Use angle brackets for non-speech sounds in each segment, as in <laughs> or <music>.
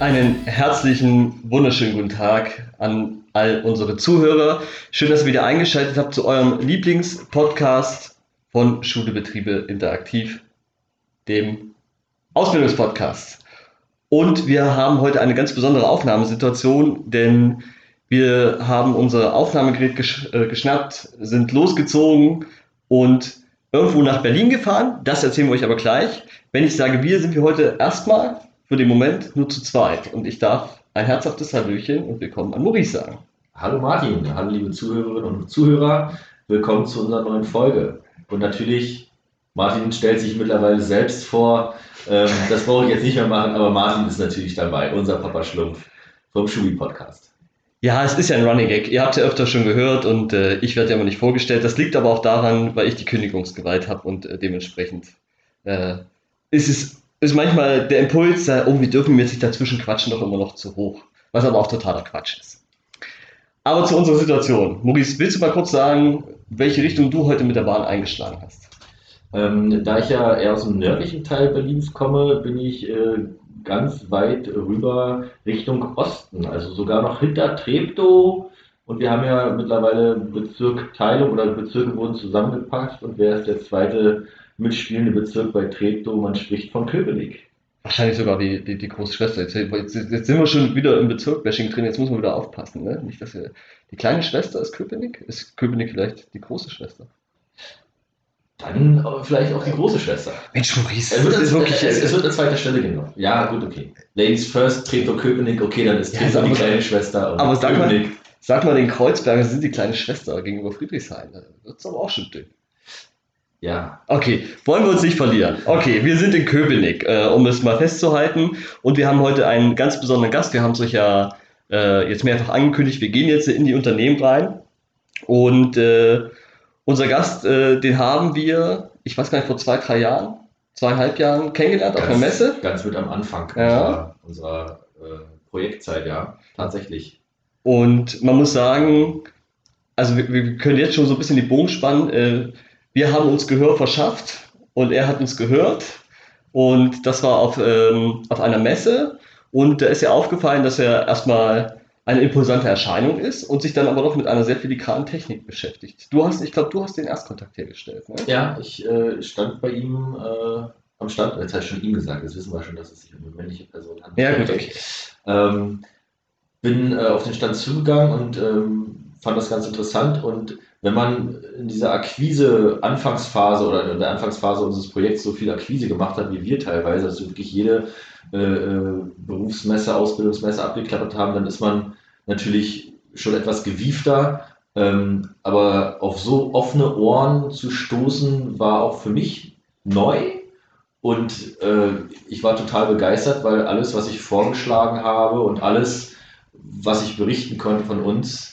Einen herzlichen, wunderschönen guten Tag an all unsere Zuhörer. Schön, dass ihr wieder eingeschaltet habt zu eurem Lieblingspodcast von Schule Betriebe Interaktiv, dem Ausbildungspodcast. Und wir haben heute eine ganz besondere Aufnahmesituation, denn wir haben unser Aufnahmegerät gesch äh, geschnappt, sind losgezogen und irgendwo nach Berlin gefahren. Das erzählen wir euch aber gleich. Wenn ich sage wir, sind wir heute erstmal für den Moment nur zu zweit. Und ich darf ein herzhaftes Hallöchen und willkommen an Maurice sagen. Hallo Martin, hallo liebe Zuhörerinnen und Zuhörer. Willkommen zu unserer neuen Folge. Und natürlich, Martin stellt sich mittlerweile selbst vor. Ähm, das brauche ich jetzt nicht mehr machen, aber Martin ist natürlich dabei, unser Papa Schlumpf vom Schubi Podcast. Ja, es ist ja ein Running Gag. Ihr habt ja öfter schon gehört und äh, ich werde ja immer nicht vorgestellt. Das liegt aber auch daran, weil ich die Kündigungsgewalt habe und äh, dementsprechend äh, ist es ist manchmal der Impuls, oh, wir dürfen jetzt nicht dazwischen quatschen, doch immer noch zu hoch. Was aber auch totaler Quatsch ist. Aber zu unserer Situation. Maurice, willst du mal kurz sagen, welche Richtung du heute mit der Bahn eingeschlagen hast? Ähm, da ich ja eher aus dem nördlichen Teil Berlins komme, bin ich äh, ganz weit rüber Richtung Osten, also sogar noch hinter Treptow. Und wir haben ja mittlerweile Bezirkteilung oder Bezirke wurden zusammengepackt und wer ist der zweite mitspielende Bezirk bei Treptow? Man spricht von Köpenick. Wahrscheinlich sogar die, die, die große Schwester. Jetzt, jetzt, jetzt, sind wir schon wieder im Bezirk-Bashing drin, jetzt muss man wieder aufpassen. Ne? Nicht, dass wir, die kleine Schwester ist Köpenick? Ist Köpenick vielleicht die große Schwester? Dann aber vielleicht auch die große Schwester. Mensch, Maurice, es wird, das wirklich, es, es wird an zweiter Stelle genommen. Ja, gut, okay. Ladies first, Treptow Köpenick, okay, dann ist Treptow ja, die kleine Schwester. aber sag mal, sag mal den Kreuzberger sind die kleine Schwester gegenüber Friedrichshain. Das ist aber auch schon dünn. Ja. Okay, wollen wir uns nicht verlieren. Okay, wir sind in Köpenick, äh, um es mal festzuhalten. Und wir haben heute einen ganz besonderen Gast. Wir haben es euch ja äh, jetzt mehrfach angekündigt. Wir gehen jetzt in die Unternehmen rein. Und äh, unser Gast, äh, den haben wir, ich weiß gar nicht, vor zwei, drei Jahren, zweieinhalb Jahren kennengelernt ganz, auf einer Messe. Ganz mit am Anfang ja. unserer, unserer äh, Projektzeit, ja, tatsächlich. Und man muss sagen, also wir, wir, können jetzt schon so ein bisschen die Bogen spannen. Wir haben uns Gehör verschafft und er hat uns gehört. Und das war auf, ähm, auf einer Messe. Und da ist ja aufgefallen, dass er erstmal eine imposante Erscheinung ist und sich dann aber noch mit einer sehr filigranen Technik beschäftigt. Du hast, ich glaube, du hast den Erstkontakt hergestellt. Ne? Ja, ich äh, stand bei ihm äh, am Stand, jetzt habe ich schon ihm gesagt, jetzt wissen wir schon, dass es sich um eine männliche Person handelt. Ja, gut, okay. Ähm, bin äh, auf den Stand zugegangen und ähm, fand das ganz interessant und wenn man in dieser Akquise-Anfangsphase oder in der Anfangsphase unseres Projekts so viel Akquise gemacht hat wie wir teilweise, also wirklich jede äh, äh, Berufsmesse, Ausbildungsmesse abgeklappert haben, dann ist man natürlich schon etwas gewiefter. Ähm, aber auf so offene Ohren zu stoßen, war auch für mich neu. Und äh, ich war total begeistert, weil alles, was ich vorgeschlagen habe und alles, was ich berichten konnte von uns,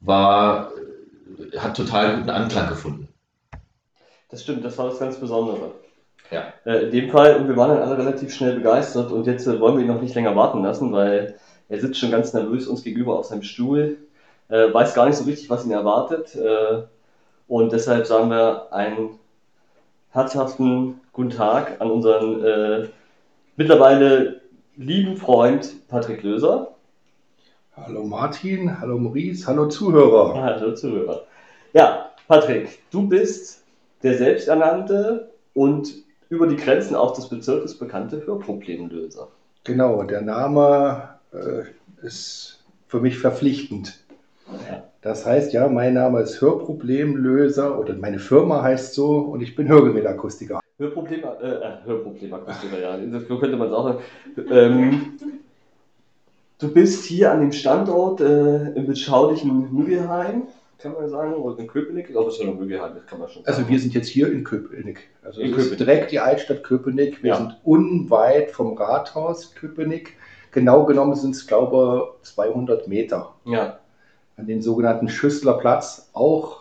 war hat total guten Anklang gefunden. Das stimmt, das war das ganz Besondere. Ja. Äh, in dem Fall, und wir waren dann alle relativ schnell begeistert und jetzt äh, wollen wir ihn noch nicht länger warten lassen, weil er sitzt schon ganz nervös uns gegenüber auf seinem Stuhl, äh, weiß gar nicht so richtig, was ihn erwartet äh, und deshalb sagen wir einen herzhaften guten Tag an unseren äh, mittlerweile lieben Freund Patrick Löser. Hallo Martin, hallo Maurice, hallo Zuhörer. Hallo Zuhörer. Ja, Patrick, du bist der selbsternannte und über die Grenzen auch des Bezirkes bekannte Hörproblemlöser. Genau, der Name äh, ist für mich verpflichtend. Ja. Das heißt, ja, mein Name ist Hörproblemlöser oder meine Firma heißt so und ich bin Hörgerätakustiker. Hörproblem, äh, äh Hörproblemakustiker, ja, so könnte man es auch. Ähm, du bist hier an dem Standort äh, im beschaulichen Mügelheim kann man sagen, oder in Köpenick? Ich glaube, es ist ja noch Möglichkeit, das kann man schon also sagen. Also wir sind jetzt hier in Köpenick. Also in Köpenick. direkt die Altstadt Köpenick. Wir ja. sind unweit vom Rathaus Köpenick. Genau genommen sind es, glaube ich, 200 Meter. Ja. An den sogenannten Schüsslerplatz, auch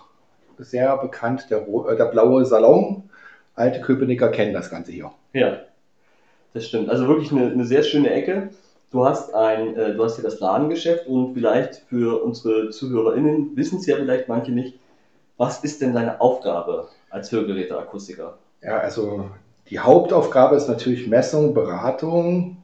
sehr bekannt, der, äh, der blaue Salon. Alte Köpenicker kennen das Ganze hier. Ja, das stimmt. Also wirklich eine, eine sehr schöne Ecke. Du hast ein, äh, du hast hier das Ladengeschäft und vielleicht für unsere ZuhörerInnen wissen es ja vielleicht manche nicht. Was ist denn deine Aufgabe als Hörgeräteakustiker? Ja, also die Hauptaufgabe ist natürlich Messung, Beratung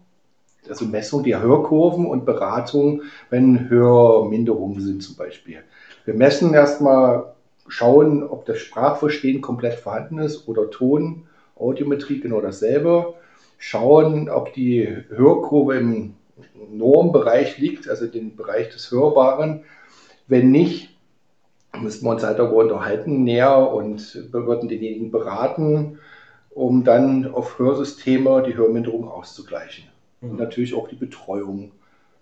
also Messung der Hörkurven und Beratung, wenn Hörminderungen sind zum Beispiel. Wir messen erstmal, schauen, ob das Sprachverstehen komplett vorhanden ist oder Ton, Audiometrie genau dasselbe. Schauen, ob die Hörkurve im Normbereich liegt, also den Bereich des Hörbaren. Wenn nicht, müssten wir uns halt darüber unterhalten näher und würden denjenigen beraten, um dann auf Hörsysteme die Hörminderung auszugleichen. Mhm. Und natürlich auch die Betreuung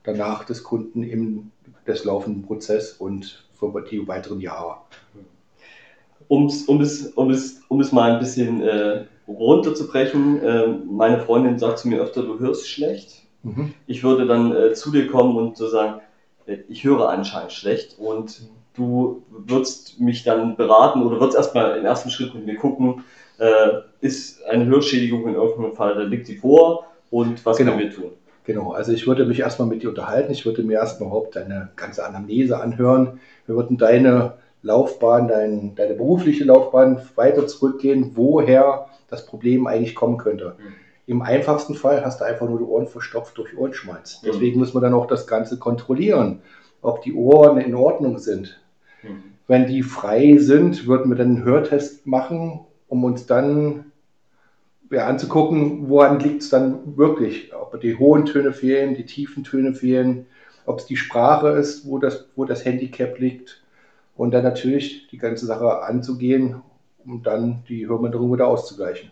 danach des Kunden im des laufenden Prozess und für die weiteren Jahre. Um's, um, es, um, es, um es mal ein bisschen äh, runterzubrechen, äh, meine Freundin sagt zu mir öfter, du hörst schlecht. Mhm. Ich würde dann äh, zu dir kommen und so sagen, äh, ich höre anscheinend schlecht und du würdest mich dann beraten oder würdest erstmal im ersten Schritt mit mir gucken, äh, ist eine Hörschädigung in irgendeinem Fall, da liegt die vor und was genau. können wir tun? Genau, also ich würde mich erstmal mit dir unterhalten, ich würde mir erstmal überhaupt deine ganze Anamnese anhören. Wir würden deine Laufbahn, dein, deine berufliche Laufbahn weiter zurückgehen, woher das Problem eigentlich kommen könnte. Mhm. Im einfachsten Fall hast du einfach nur die Ohren verstopft durch Ohrenschmalz. Mhm. Deswegen muss man dann auch das Ganze kontrollieren, ob die Ohren in Ordnung sind. Mhm. Wenn die frei sind, würden wir dann einen Hörtest machen, um uns dann ja, anzugucken, woran liegt es dann wirklich. Ob die hohen Töne fehlen, die tiefen Töne fehlen, ob es die Sprache ist, wo das, wo das Handicap liegt. Und dann natürlich die ganze Sache anzugehen, um dann die Hörminderung wieder auszugleichen.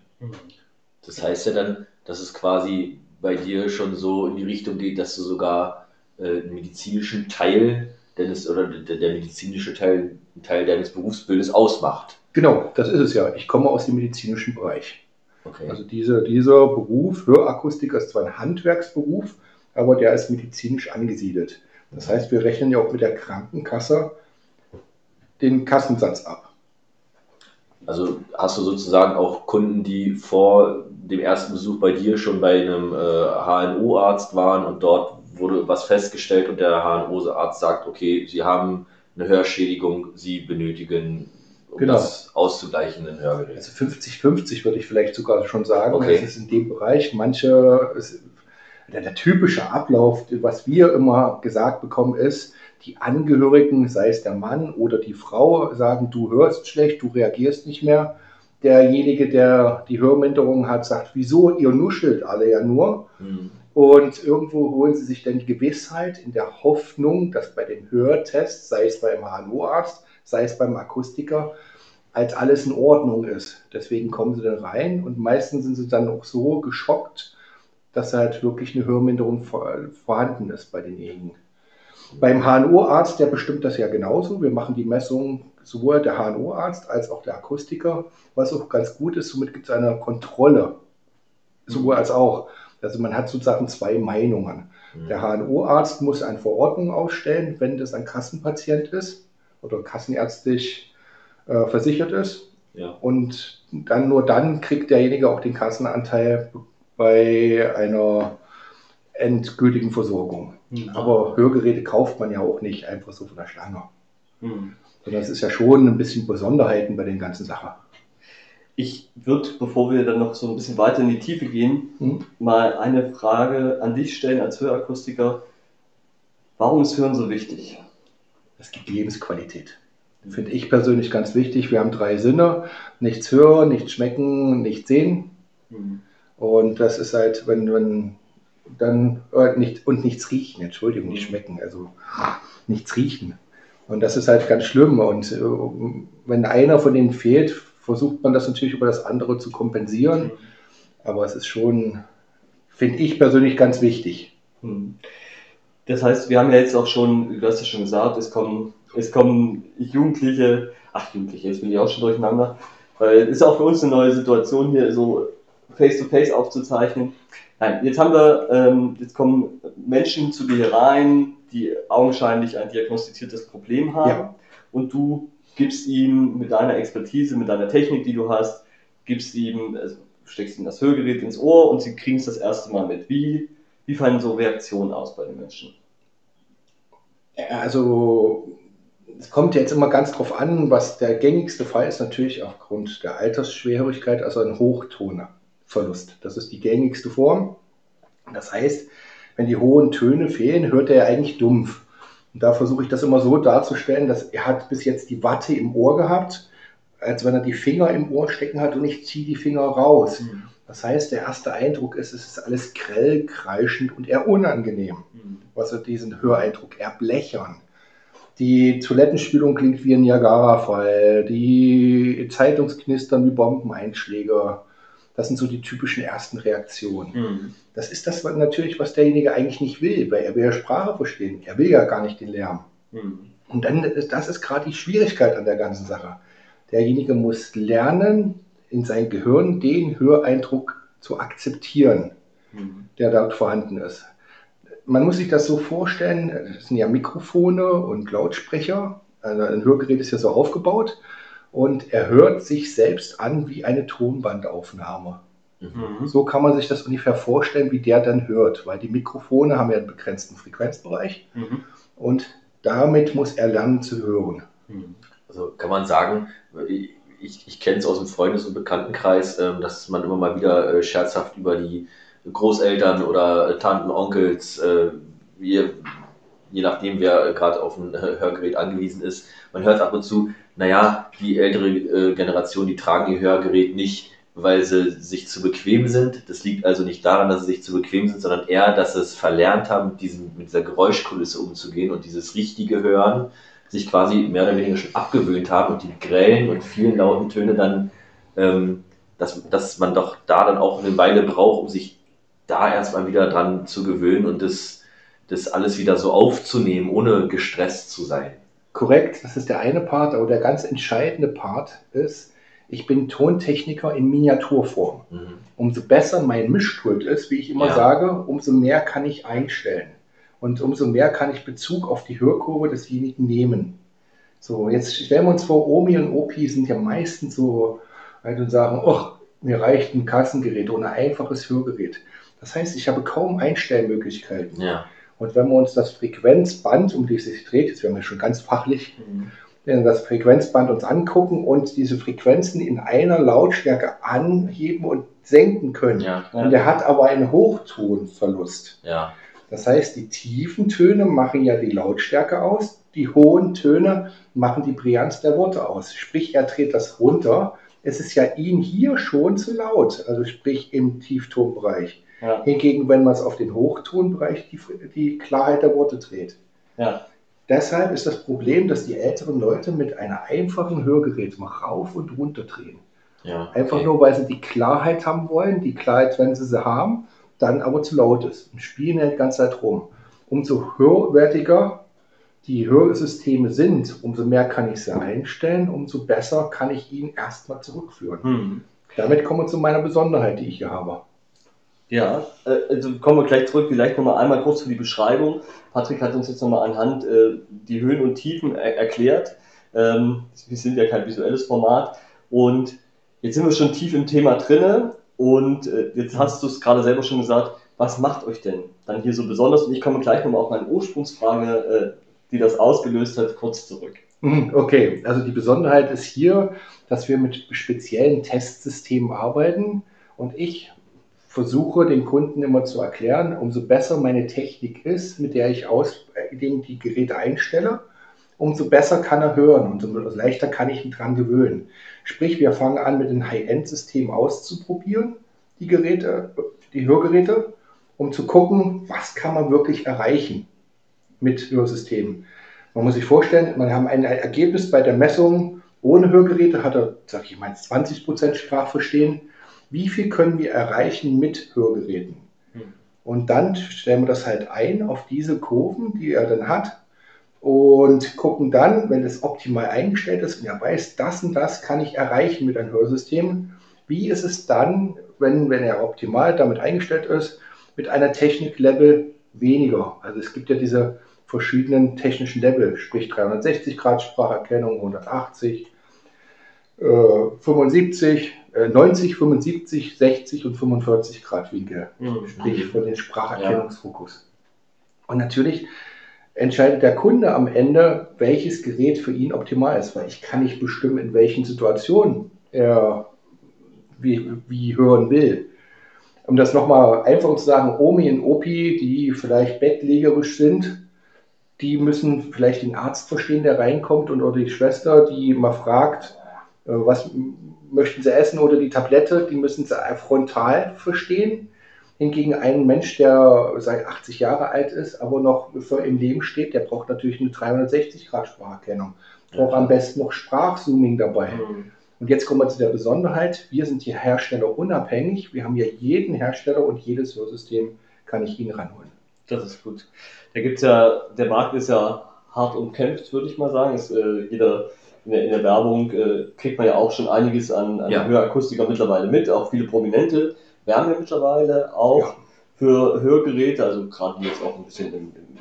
Das heißt ja dann, dass es quasi bei dir schon so in die Richtung geht, dass du sogar äh, einen medizinischen Teil deines oder der, der medizinische Teil, Teil deines Berufsbildes ausmacht. Genau, das ist es ja. Ich komme aus dem medizinischen Bereich. Okay. Also diese, dieser Beruf, Hörakustiker, ist zwar ein Handwerksberuf, aber der ist medizinisch angesiedelt. Das heißt, wir rechnen ja auch mit der Krankenkasse den Kassensatz ab. Also hast du sozusagen auch Kunden, die vor dem ersten Besuch bei dir schon bei einem äh, HNO-Arzt waren und dort wurde was festgestellt und der HNO-Arzt sagt, okay, Sie haben eine Hörschädigung, Sie benötigen um genau. das auszugleichen in Hörgerät. Also 50-50 würde ich vielleicht sogar schon sagen. Okay. Das ist in dem Bereich. Manche, der, der, typische Ablauf, was wir immer gesagt bekommen, ist, die Angehörigen, sei es der Mann oder die Frau, sagen, du hörst schlecht, du reagierst nicht mehr. Derjenige, der die Hörminderung hat, sagt, wieso, ihr nuschelt alle ja nur. Mhm. Und irgendwo holen sie sich dann die Gewissheit in der Hoffnung, dass bei den Hörtests, sei es beim HNO-Arzt, sei es beim Akustiker, als alles in Ordnung ist. Deswegen kommen sie dann rein und meistens sind sie dann auch so geschockt, dass halt wirklich eine Hörminderung vorhanden ist bei denjenigen. Beim HNO-Arzt, der bestimmt das ja genauso. Wir machen die Messung sowohl der HNO-Arzt als auch der Akustiker, was auch ganz gut ist. Somit gibt es eine Kontrolle, sowohl als auch. Also man hat sozusagen zwei Meinungen. Mhm. Der HNO-Arzt muss eine Verordnung ausstellen, wenn das ein Kassenpatient ist oder kassenärztlich äh, versichert ist. Ja. Und dann nur dann kriegt derjenige auch den Kassenanteil bei einer endgültigen Versorgung. Mhm. Aber Hörgeräte kauft man ja auch nicht einfach so von der Stange. Mhm. Sondern es ist ja schon ein bisschen Besonderheiten bei den ganzen Sachen. Ich würde, bevor wir dann noch so ein bisschen weiter in die Tiefe gehen, mhm. mal eine Frage an dich stellen als Hörakustiker. Warum ist Hören so wichtig? Es gibt Lebensqualität. Finde ich persönlich ganz wichtig. Wir haben drei Sinne: nichts hören, nichts schmecken, nichts sehen. Mhm. Und das ist halt, wenn, wenn dann äh, nicht, und nichts riechen, Entschuldigung, nicht mhm. schmecken, also nichts riechen. Und das ist halt ganz schlimm. Und äh, wenn einer von denen fehlt, versucht man das natürlich über das andere zu kompensieren. Mhm. Aber es ist schon, finde ich persönlich ganz wichtig. Mhm. Das heißt, wir haben ja jetzt auch schon, du hast ja schon gesagt, es kommen, es kommen Jugendliche, ach Jugendliche, jetzt bin ich auch schon durcheinander, weil es ist auch für uns eine neue Situation hier so face-to-face -face aufzuzeichnen. Nein, jetzt haben wir, ähm, jetzt kommen Menschen zu dir rein, die augenscheinlich ein diagnostiziertes Problem haben ja. und du gibst ihm mit deiner Expertise, mit deiner Technik, die du hast, gibst ihm, also steckst ihm das Hörgerät ins Ohr und sie kriegen es das erste Mal mit. Wie wie fallen so Reaktionen aus bei den Menschen? Also es kommt jetzt immer ganz drauf an, was der gängigste Fall ist, natürlich aufgrund der Altersschwerhörigkeit, also ein Hochtonerverlust. Das ist die gängigste Form. Das heißt, wenn die hohen Töne fehlen, hört er ja eigentlich dumpf. Und da versuche ich das immer so darzustellen, dass er hat bis jetzt die Watte im Ohr gehabt, als wenn er die Finger im Ohr stecken hat und ich ziehe die Finger raus. Mhm. Das heißt, der erste Eindruck ist, es ist alles grell, kreischend und eher unangenehm, Mhm. was er diesen Höreindruck eher blechern. Die Toilettenspülung klingt wie ein Niagara-Fall, die Zeitungsknistern wie Bombeneinschläge. Das sind so die typischen ersten Reaktionen. Mhm. Das ist das was natürlich, was derjenige eigentlich nicht will, weil er will ja Sprache verstehen. Er will ja gar nicht den Lärm. Mhm. Und dann, das ist gerade die Schwierigkeit an der ganzen Sache. Derjenige muss lernen, in sein Gehirn den Höreindruck zu akzeptieren, Mhm. der dort vorhanden ist. Man muss sich das so vorstellen, das sind ja Mikrofone und Lautsprecher. Also ein Hörgerät ist ja so aufgebaut und er hört sich selbst an wie eine Tonbandaufnahme. Mhm. So kann man sich das ungefähr vorstellen, wie der dann hört, weil die Mikrofone haben ja einen begrenzten Frequenzbereich Mhm. und damit muss er lernen zu hören. Mhm. Also kann man sagen, ich, ich kenne es aus dem Freundes- und Bekanntenkreis, ähm, dass man immer mal wieder äh, scherzhaft über die Großeltern oder Tanten, Onkels, äh, je, nachdem, wer äh, gerade auf ein äh, Hörgerät angewiesen ist, man hört ab und zu, naja, die ältere äh, Generation, die tragen ihr Hörgerät nicht, weil sie sich zu bequem sind. Das liegt also nicht daran, dass sie sich zu bequem sind, sondern eher, dass sie es verlernt haben, mit, diesem, mit dieser Geräuschkulisse umzugehen und dieses richtige Hören sich quasi mehr oder weniger schon abgewöhnt haben und die grellen und vielen lauten Töne dann, ähm, dass, dass man doch da dann auch eine Weile braucht, um sich da erstmal wieder dran zu gewöhnen und das, das alles wieder so aufzunehmen, ohne gestresst zu sein. Korrekt, das ist der eine Part, aber der ganz entscheidende Part ist, ich bin Tontechniker in Miniaturform. Mhm. Umso besser mein Mischpult ist, wie ich immer Ja. sage, umso mehr kann ich einstellen. Und umso mehr kann ich Bezug auf die Hörkurve desjenigen nehmen. So, jetzt stellen wir uns vor, Omi und Opi sind ja meistens so, halt und sagen, oh, mir reicht ein Kassengerät oder ein einfaches Hörgerät. Das heißt, ich habe kaum Einstellmöglichkeiten. Ja. Und wenn wir uns das Frequenzband, um das es sich dreht, jetzt werden wir schon ganz fachlich, wenn wir das Frequenzband uns angucken und diese Frequenzen in einer Lautstärke anheben und senken können. Ja. Und der hat aber einen Hochtonverlust. Ja. Das heißt, die tiefen Töne machen ja die Lautstärke aus, die hohen Töne machen die Brillanz der Worte aus. Sprich, er dreht das runter. Es ist ja ihm hier schon zu laut, also sprich im Tieftonbereich. Ja. Hingegen, wenn man es auf den Hochtonbereich die, die Klarheit der Worte dreht. Ja. Deshalb ist das Problem, dass die älteren Leute mit einem einfachen Hörgerät mal rauf und runter drehen. Ja. Einfach okay. nur, weil sie die Klarheit haben wollen, die Klarheit, wenn sie sie haben, dann aber zu laut ist. Und spielen ja die ganze Zeit rum. Umso höherwertiger die Hörsysteme sind, umso mehr kann ich sie einstellen, umso besser kann ich ihn erstmal zurückführen. Mhm. Damit kommen wir zu meiner Besonderheit, die ich hier habe. Ja, äh, also kommen wir gleich zurück, vielleicht nochmal einmal kurz für die Beschreibung. Patrick hat uns jetzt nochmal anhand äh, die Höhen und Tiefen er erklärt. Ähm, wir sind ja kein visuelles Format und jetzt sind wir schon tief im Thema drinne und äh, jetzt hast du es gerade selber schon gesagt, was macht euch denn dann hier so besonders? Und ich komme gleich nochmal auf meine Ursprungsfrage, äh, die das ausgelöst hat, kurz zurück. Mhm, Okay, also die Besonderheit ist hier, dass wir mit speziellen Testsystemen arbeiten und ich versuche den Kunden immer zu erklären, umso besser meine Technik ist, mit der ich aus, äh, den die Geräte einstelle, umso besser kann er hören und umso leichter kann ich ihn dran gewöhnen. Sprich, wir fangen an mit dem High-End-System auszuprobieren, die Geräte, die Hörgeräte, um zu gucken, was kann man wirklich erreichen mit Hörsystemen. Man muss sich vorstellen, man haben ein Ergebnis bei der Messung ohne Hörgeräte, hat er, sag ich mal, 20% Sprachverstehen. Wie viel können wir erreichen mit Hörgeräten? Hm. Und dann stellen wir das halt ein auf diese Kurven, die er dann hat und gucken dann, wenn es optimal eingestellt ist und er weiß, das und das kann ich erreichen mit einem Hörsystem, wie ist es dann, wenn, wenn er optimal damit eingestellt ist, mit einer Technik-Level weniger. Also es gibt ja diese verschiedenen technischen Level, sprich 360 Grad Spracherkennung, 180, äh, 75, äh, 90, 75, 60 und 45 Grad Winkel, Mhm. sprich für den Spracherkennungsfokus. Und natürlich entscheidet der Kunde am Ende, welches Gerät für ihn optimal ist, weil ich kann nicht bestimmen, in welchen Situationen er wie, wie hören will. um das nochmal einfach zu sagen, Omi und Opi, die vielleicht bettlägerisch sind, die müssen vielleicht den Arzt verstehen, der reinkommt und oder die Schwester, die mal fragt, äh, was möchten sie essen oder die Tablette, die müssen sie frontal verstehen. Hingegen ein Mensch, der seit 80 Jahre alt ist, aber noch im Leben steht, der braucht natürlich eine 360-Grad-Spracherkennung. Braucht am besten noch Sprachzooming dabei. Mhm. Und jetzt kommen wir zu der Besonderheit. Wir sind hier Hersteller unabhängig. Wir haben hier jeden Hersteller und jedes Hörsystem kann ich Ihnen ranholen. Das ist gut. Da gibt's ja, der Markt ist ja hart umkämpft, würde ich mal sagen. Es, äh, jeder in der, in der Werbung äh, kriegt man ja auch schon einiges an, an Ja. Hörakustiker mittlerweile mit. Auch viele Prominente werben ja mittlerweile auch Ja. für Hörgeräte, also gerade die jetzt auch ein bisschen im, im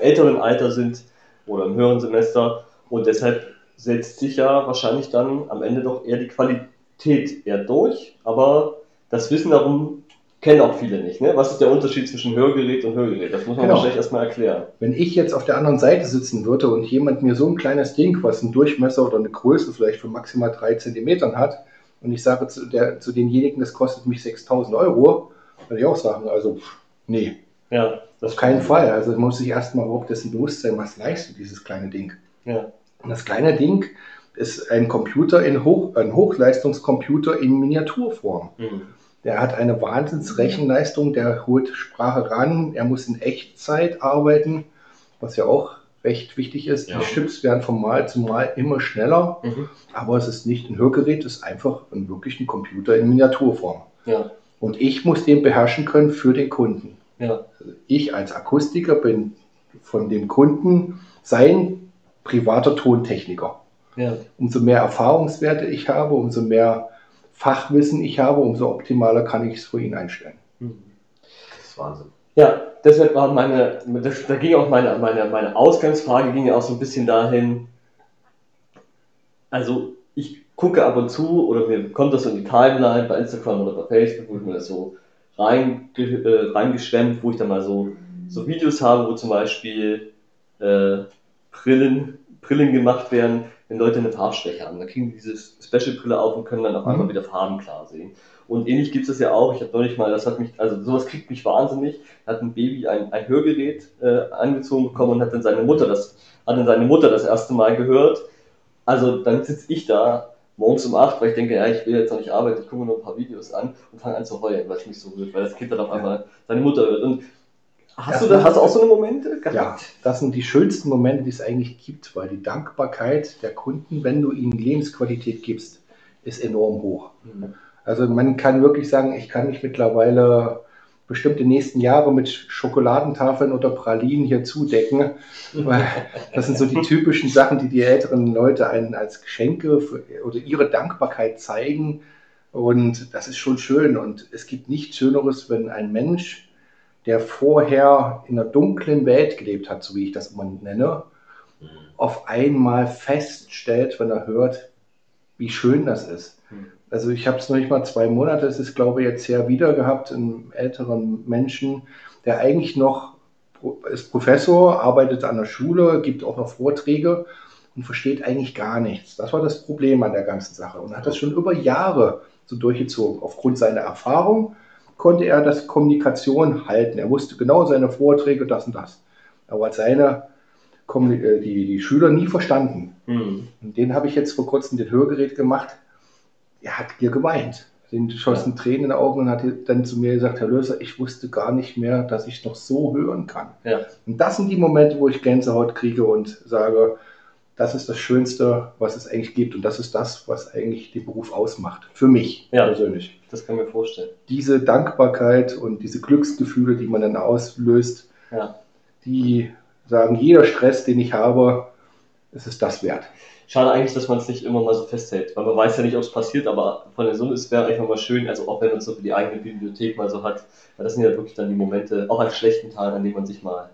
äh, älteren Alter sind oder im höheren Semester. Und deshalb setzt sich ja wahrscheinlich dann am Ende doch eher die Qualität eher durch. Aber das Wissen darum kennen auch viele nicht. Ne? Was ist der Unterschied zwischen Hörgerät und Hörgerät? Das muss man Genau. wahrscheinlich erstmal erklären. Wenn ich jetzt auf der anderen Seite sitzen würde und jemand mir so ein kleines Ding, was einen Durchmesser oder eine Größe vielleicht von maximal drei Zentimetern hat, und ich sage zu, der, zu denjenigen, das kostet mich 6000 Euro, würde ich auch sagen, also pff, nee, Ja, das auf keinen Fall. Also muss ich erstmal überhaupt dessen bewusst sein, was leistet dieses kleine Ding. Ja. Und das kleine Ding ist ein Computer in Hoch, ein Hochleistungscomputer in Miniaturform. Mhm. Der hat eine Wahnsinnsrechenleistung, der holt Sprache ran, er muss in Echtzeit arbeiten, was ja auch recht wichtig ist. Ja. Die Chips werden von Mal zu Mal immer schneller, Mhm. aber es ist nicht ein Hörgerät, es ist einfach ein, wirklich ein Computer in Miniaturform. Ja, Und ich muss den beherrschen können für den Kunden. ja, ich als Akustiker bin von dem Kunden sein privater Tontechniker. ja. Umso mehr Erfahrungswerte ich habe, umso mehr Fachwissen ich habe, umso optimaler kann ich es für ihn einstellen. Mhm. Das ist Wahnsinn. Ja, deshalb war meine, das, da ging auch meine, meine, meine Ausgangsfrage ging ja auch so ein bisschen dahin, also ich gucke ab und zu oder mir kommt das so in die Timeline bei Instagram oder bei Facebook, wo ich mir das so rein, äh, reingeschwemmt, wo ich dann mal so, so Videos habe, wo zum Beispiel äh, Brillen, Brillen gemacht werden, wenn Leute eine Farbschwäche haben. Dann kriegen die diese Special-Brille auf und können dann auf Mhm. einmal wieder Farben klar sehen. Und ähnlich gibt es ja auch, ich habe neulich mal, das hat mich, also sowas kriegt mich wahnsinnig, da hat ein Baby ein, ein Hörgerät äh, angezogen bekommen und hat dann seine Mutter das, hat dann seine Mutter das erste Mal gehört. Also dann sitze ich da morgens um 8, weil ich denke, ja, ich will jetzt noch nicht arbeiten, ich gucke mir nur ein paar Videos an und fange an zu heulen, weil es mich so rührt, weil das Kind dann auf einmal seine Mutter hört. Und hast Das du da, macht- hast du auch so eine Momente gehabt? Ja, das sind die schönsten Momente, die es eigentlich gibt, weil die Dankbarkeit der Kunden, wenn du ihnen Lebensqualität gibst, ist enorm hoch. Mhm. Also man kann wirklich sagen, ich kann mich mittlerweile bestimmt die nächsten Jahre mit Schokoladentafeln oder Pralinen hier zudecken. Weil <laughs> das sind so die typischen Sachen, die die älteren Leute einen als Geschenke für, oder ihre Dankbarkeit zeigen. Und das ist schon schön. Und es gibt nichts Schöneres, wenn ein Mensch, der vorher in einer dunklen Welt gelebt hat, so wie ich das immer nenne, Mhm. auf einmal feststellt, wenn er hört, wie schön das ist. Hm. Also ich habe es noch nicht mal zwei Monate, es ist glaube ich jetzt her wieder gehabt, einen älteren Menschen, der eigentlich noch ist Professor, arbeitet an der Schule, gibt auch noch Vorträge und versteht eigentlich gar nichts. Das war das Problem an der ganzen Sache und hat das schon über Jahre so durchgezogen. Aufgrund seiner Erfahrung konnte er das Kommunikation halten. Er wusste genau seine Vorträge, das und das. Aber hat seine äh, die, die Schüler nie verstanden. Mhm. Und den habe ich jetzt vor kurzem den Hörgerät gemacht. Er hat hier geweint. Den schossen Tränen in die Augen und hat dann zu mir gesagt, Herr Löser, ich wusste gar nicht mehr, dass ich noch so hören kann. Ja. Und das sind die Momente, wo ich Gänsehaut kriege und sage, das ist das Schönste, was es eigentlich gibt. Und das ist das, was eigentlich den Beruf ausmacht. Für mich Ja. persönlich. Das kann ich mir vorstellen. Diese Dankbarkeit und diese Glücksgefühle, die man dann auslöst, Ja. die sagen, jeder Stress, den ich habe, es ist das wert. Schade eigentlich, dass man es nicht immer mal so festhält, weil man weiß ja nicht, ob es passiert, aber von der Summe ist wäre einfach mal schön, also auch wenn man es so für die eigene Bibliothek mal so hat, weil das sind ja wirklich dann die Momente, auch an schlechten Tagen, an denen man sich mal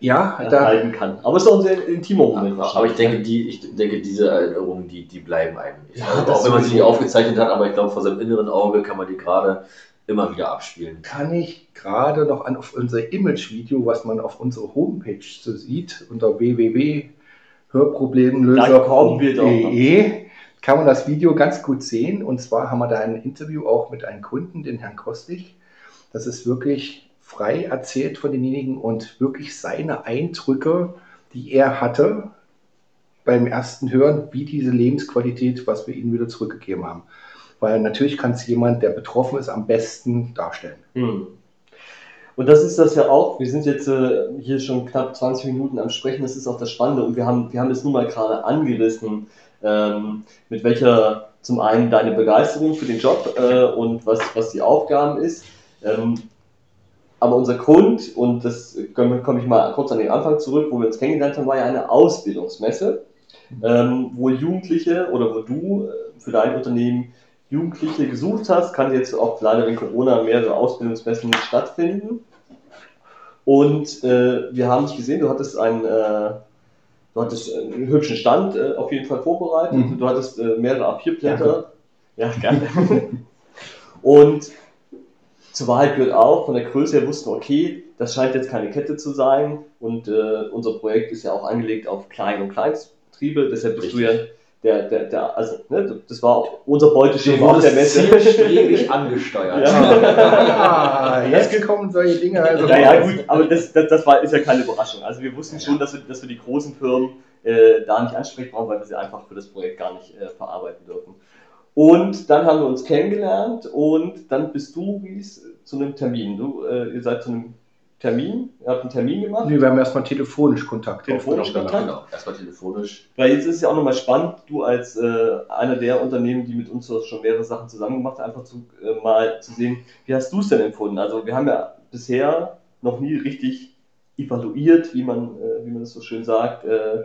Ja, da, erhalten kann. Aber es ist auch ein sehr intimer Moment. Aber ich denke, die, ich denke, diese Erinnerungen, die, die bleiben einem. Ja, das auch wenn man sie nie aufgezeichnet hat, aber ich glaube, vor seinem inneren Auge kann man die gerade immer wieder abspielen. kann ich gerade noch an auf unser Image-Video, was man auf unserer Homepage so sieht, unter www.hörproblemlöser.de kann man das Video ganz gut sehen. Und zwar haben wir da ein Interview auch mit einem Kunden, den Herrn Kostig. Das ist wirklich frei erzählt von denjenigen und wirklich seine Eindrücke, die er hatte beim ersten Hören, wie diese Lebensqualität, was wir ihnen wieder zurückgegeben haben. Weil natürlich kann es jemand, der betroffen ist, am besten darstellen. Hm. Und das ist das ja auch, wir sind jetzt äh, hier schon knapp 20 Minuten am Sprechen, das ist auch das Spannende und wir haben, wir haben es nun mal gerade angerissen, ähm, mit welcher zum einen deine Begeisterung für den Job äh, und was, was die Aufgaben ist. Ähm, aber unser Grund, und das komme komm ich mal kurz an den Anfang zurück, wo wir uns kennengelernt haben, war ja eine Ausbildungsmesse, ähm, wo Jugendliche oder wo du äh, für dein Unternehmen Jugendliche gesucht hast, kann jetzt auch leider wegen Corona mehrere Ausbildungsmessen nicht stattfinden. Und äh, wir haben dich gesehen, du hattest einen, äh, du hattest einen hübschen Stand äh, auf jeden Fall vorbereitet. Mhm. Du hattest äh, mehrere A4-Blätter. Ja, gerne. <laughs> Und zur Wahrheit gehört auch, von der Größe her wussten wir, okay, das scheint jetzt keine Kette zu sein. Und äh, unser Projekt ist ja auch angelegt auf Klein- und Kleinstbetriebe. Deshalb bist Richtig. du ja der, der, der, also, ne, das war auch unser Beuteschema auf der Messe. Zielstrebig <laughs> angesteuert. Ja. ja, jetzt kommen solche Dinge. Also ja, ja, gut, aber das, das, das war, ist ja keine Überraschung. Also wir wussten schon, dass wir, dass wir die großen Firmen äh, da nicht ansprechen brauchen, weil wir sie einfach für das Projekt gar nicht äh, verarbeiten dürfen. Und dann haben wir uns kennengelernt und dann bist du, Ries, zu einem Termin. Du, äh, ihr seid zu einem Termin? Ihr habt einen Termin gemacht? Nee, wir haben erstmal telefonisch Kontakt. Telefonisch Kontakt? Genau, erstmal telefonisch. Weil jetzt ist es ja auch nochmal spannend, du als äh, einer der Unternehmen, die mit uns schon mehrere Sachen zusammen gemacht haben, einfach zu, äh, mal zu sehen, wie hast du es denn empfunden? Also wir haben ja bisher noch nie richtig evaluiert, wie man, äh, wie man das so schön sagt, äh,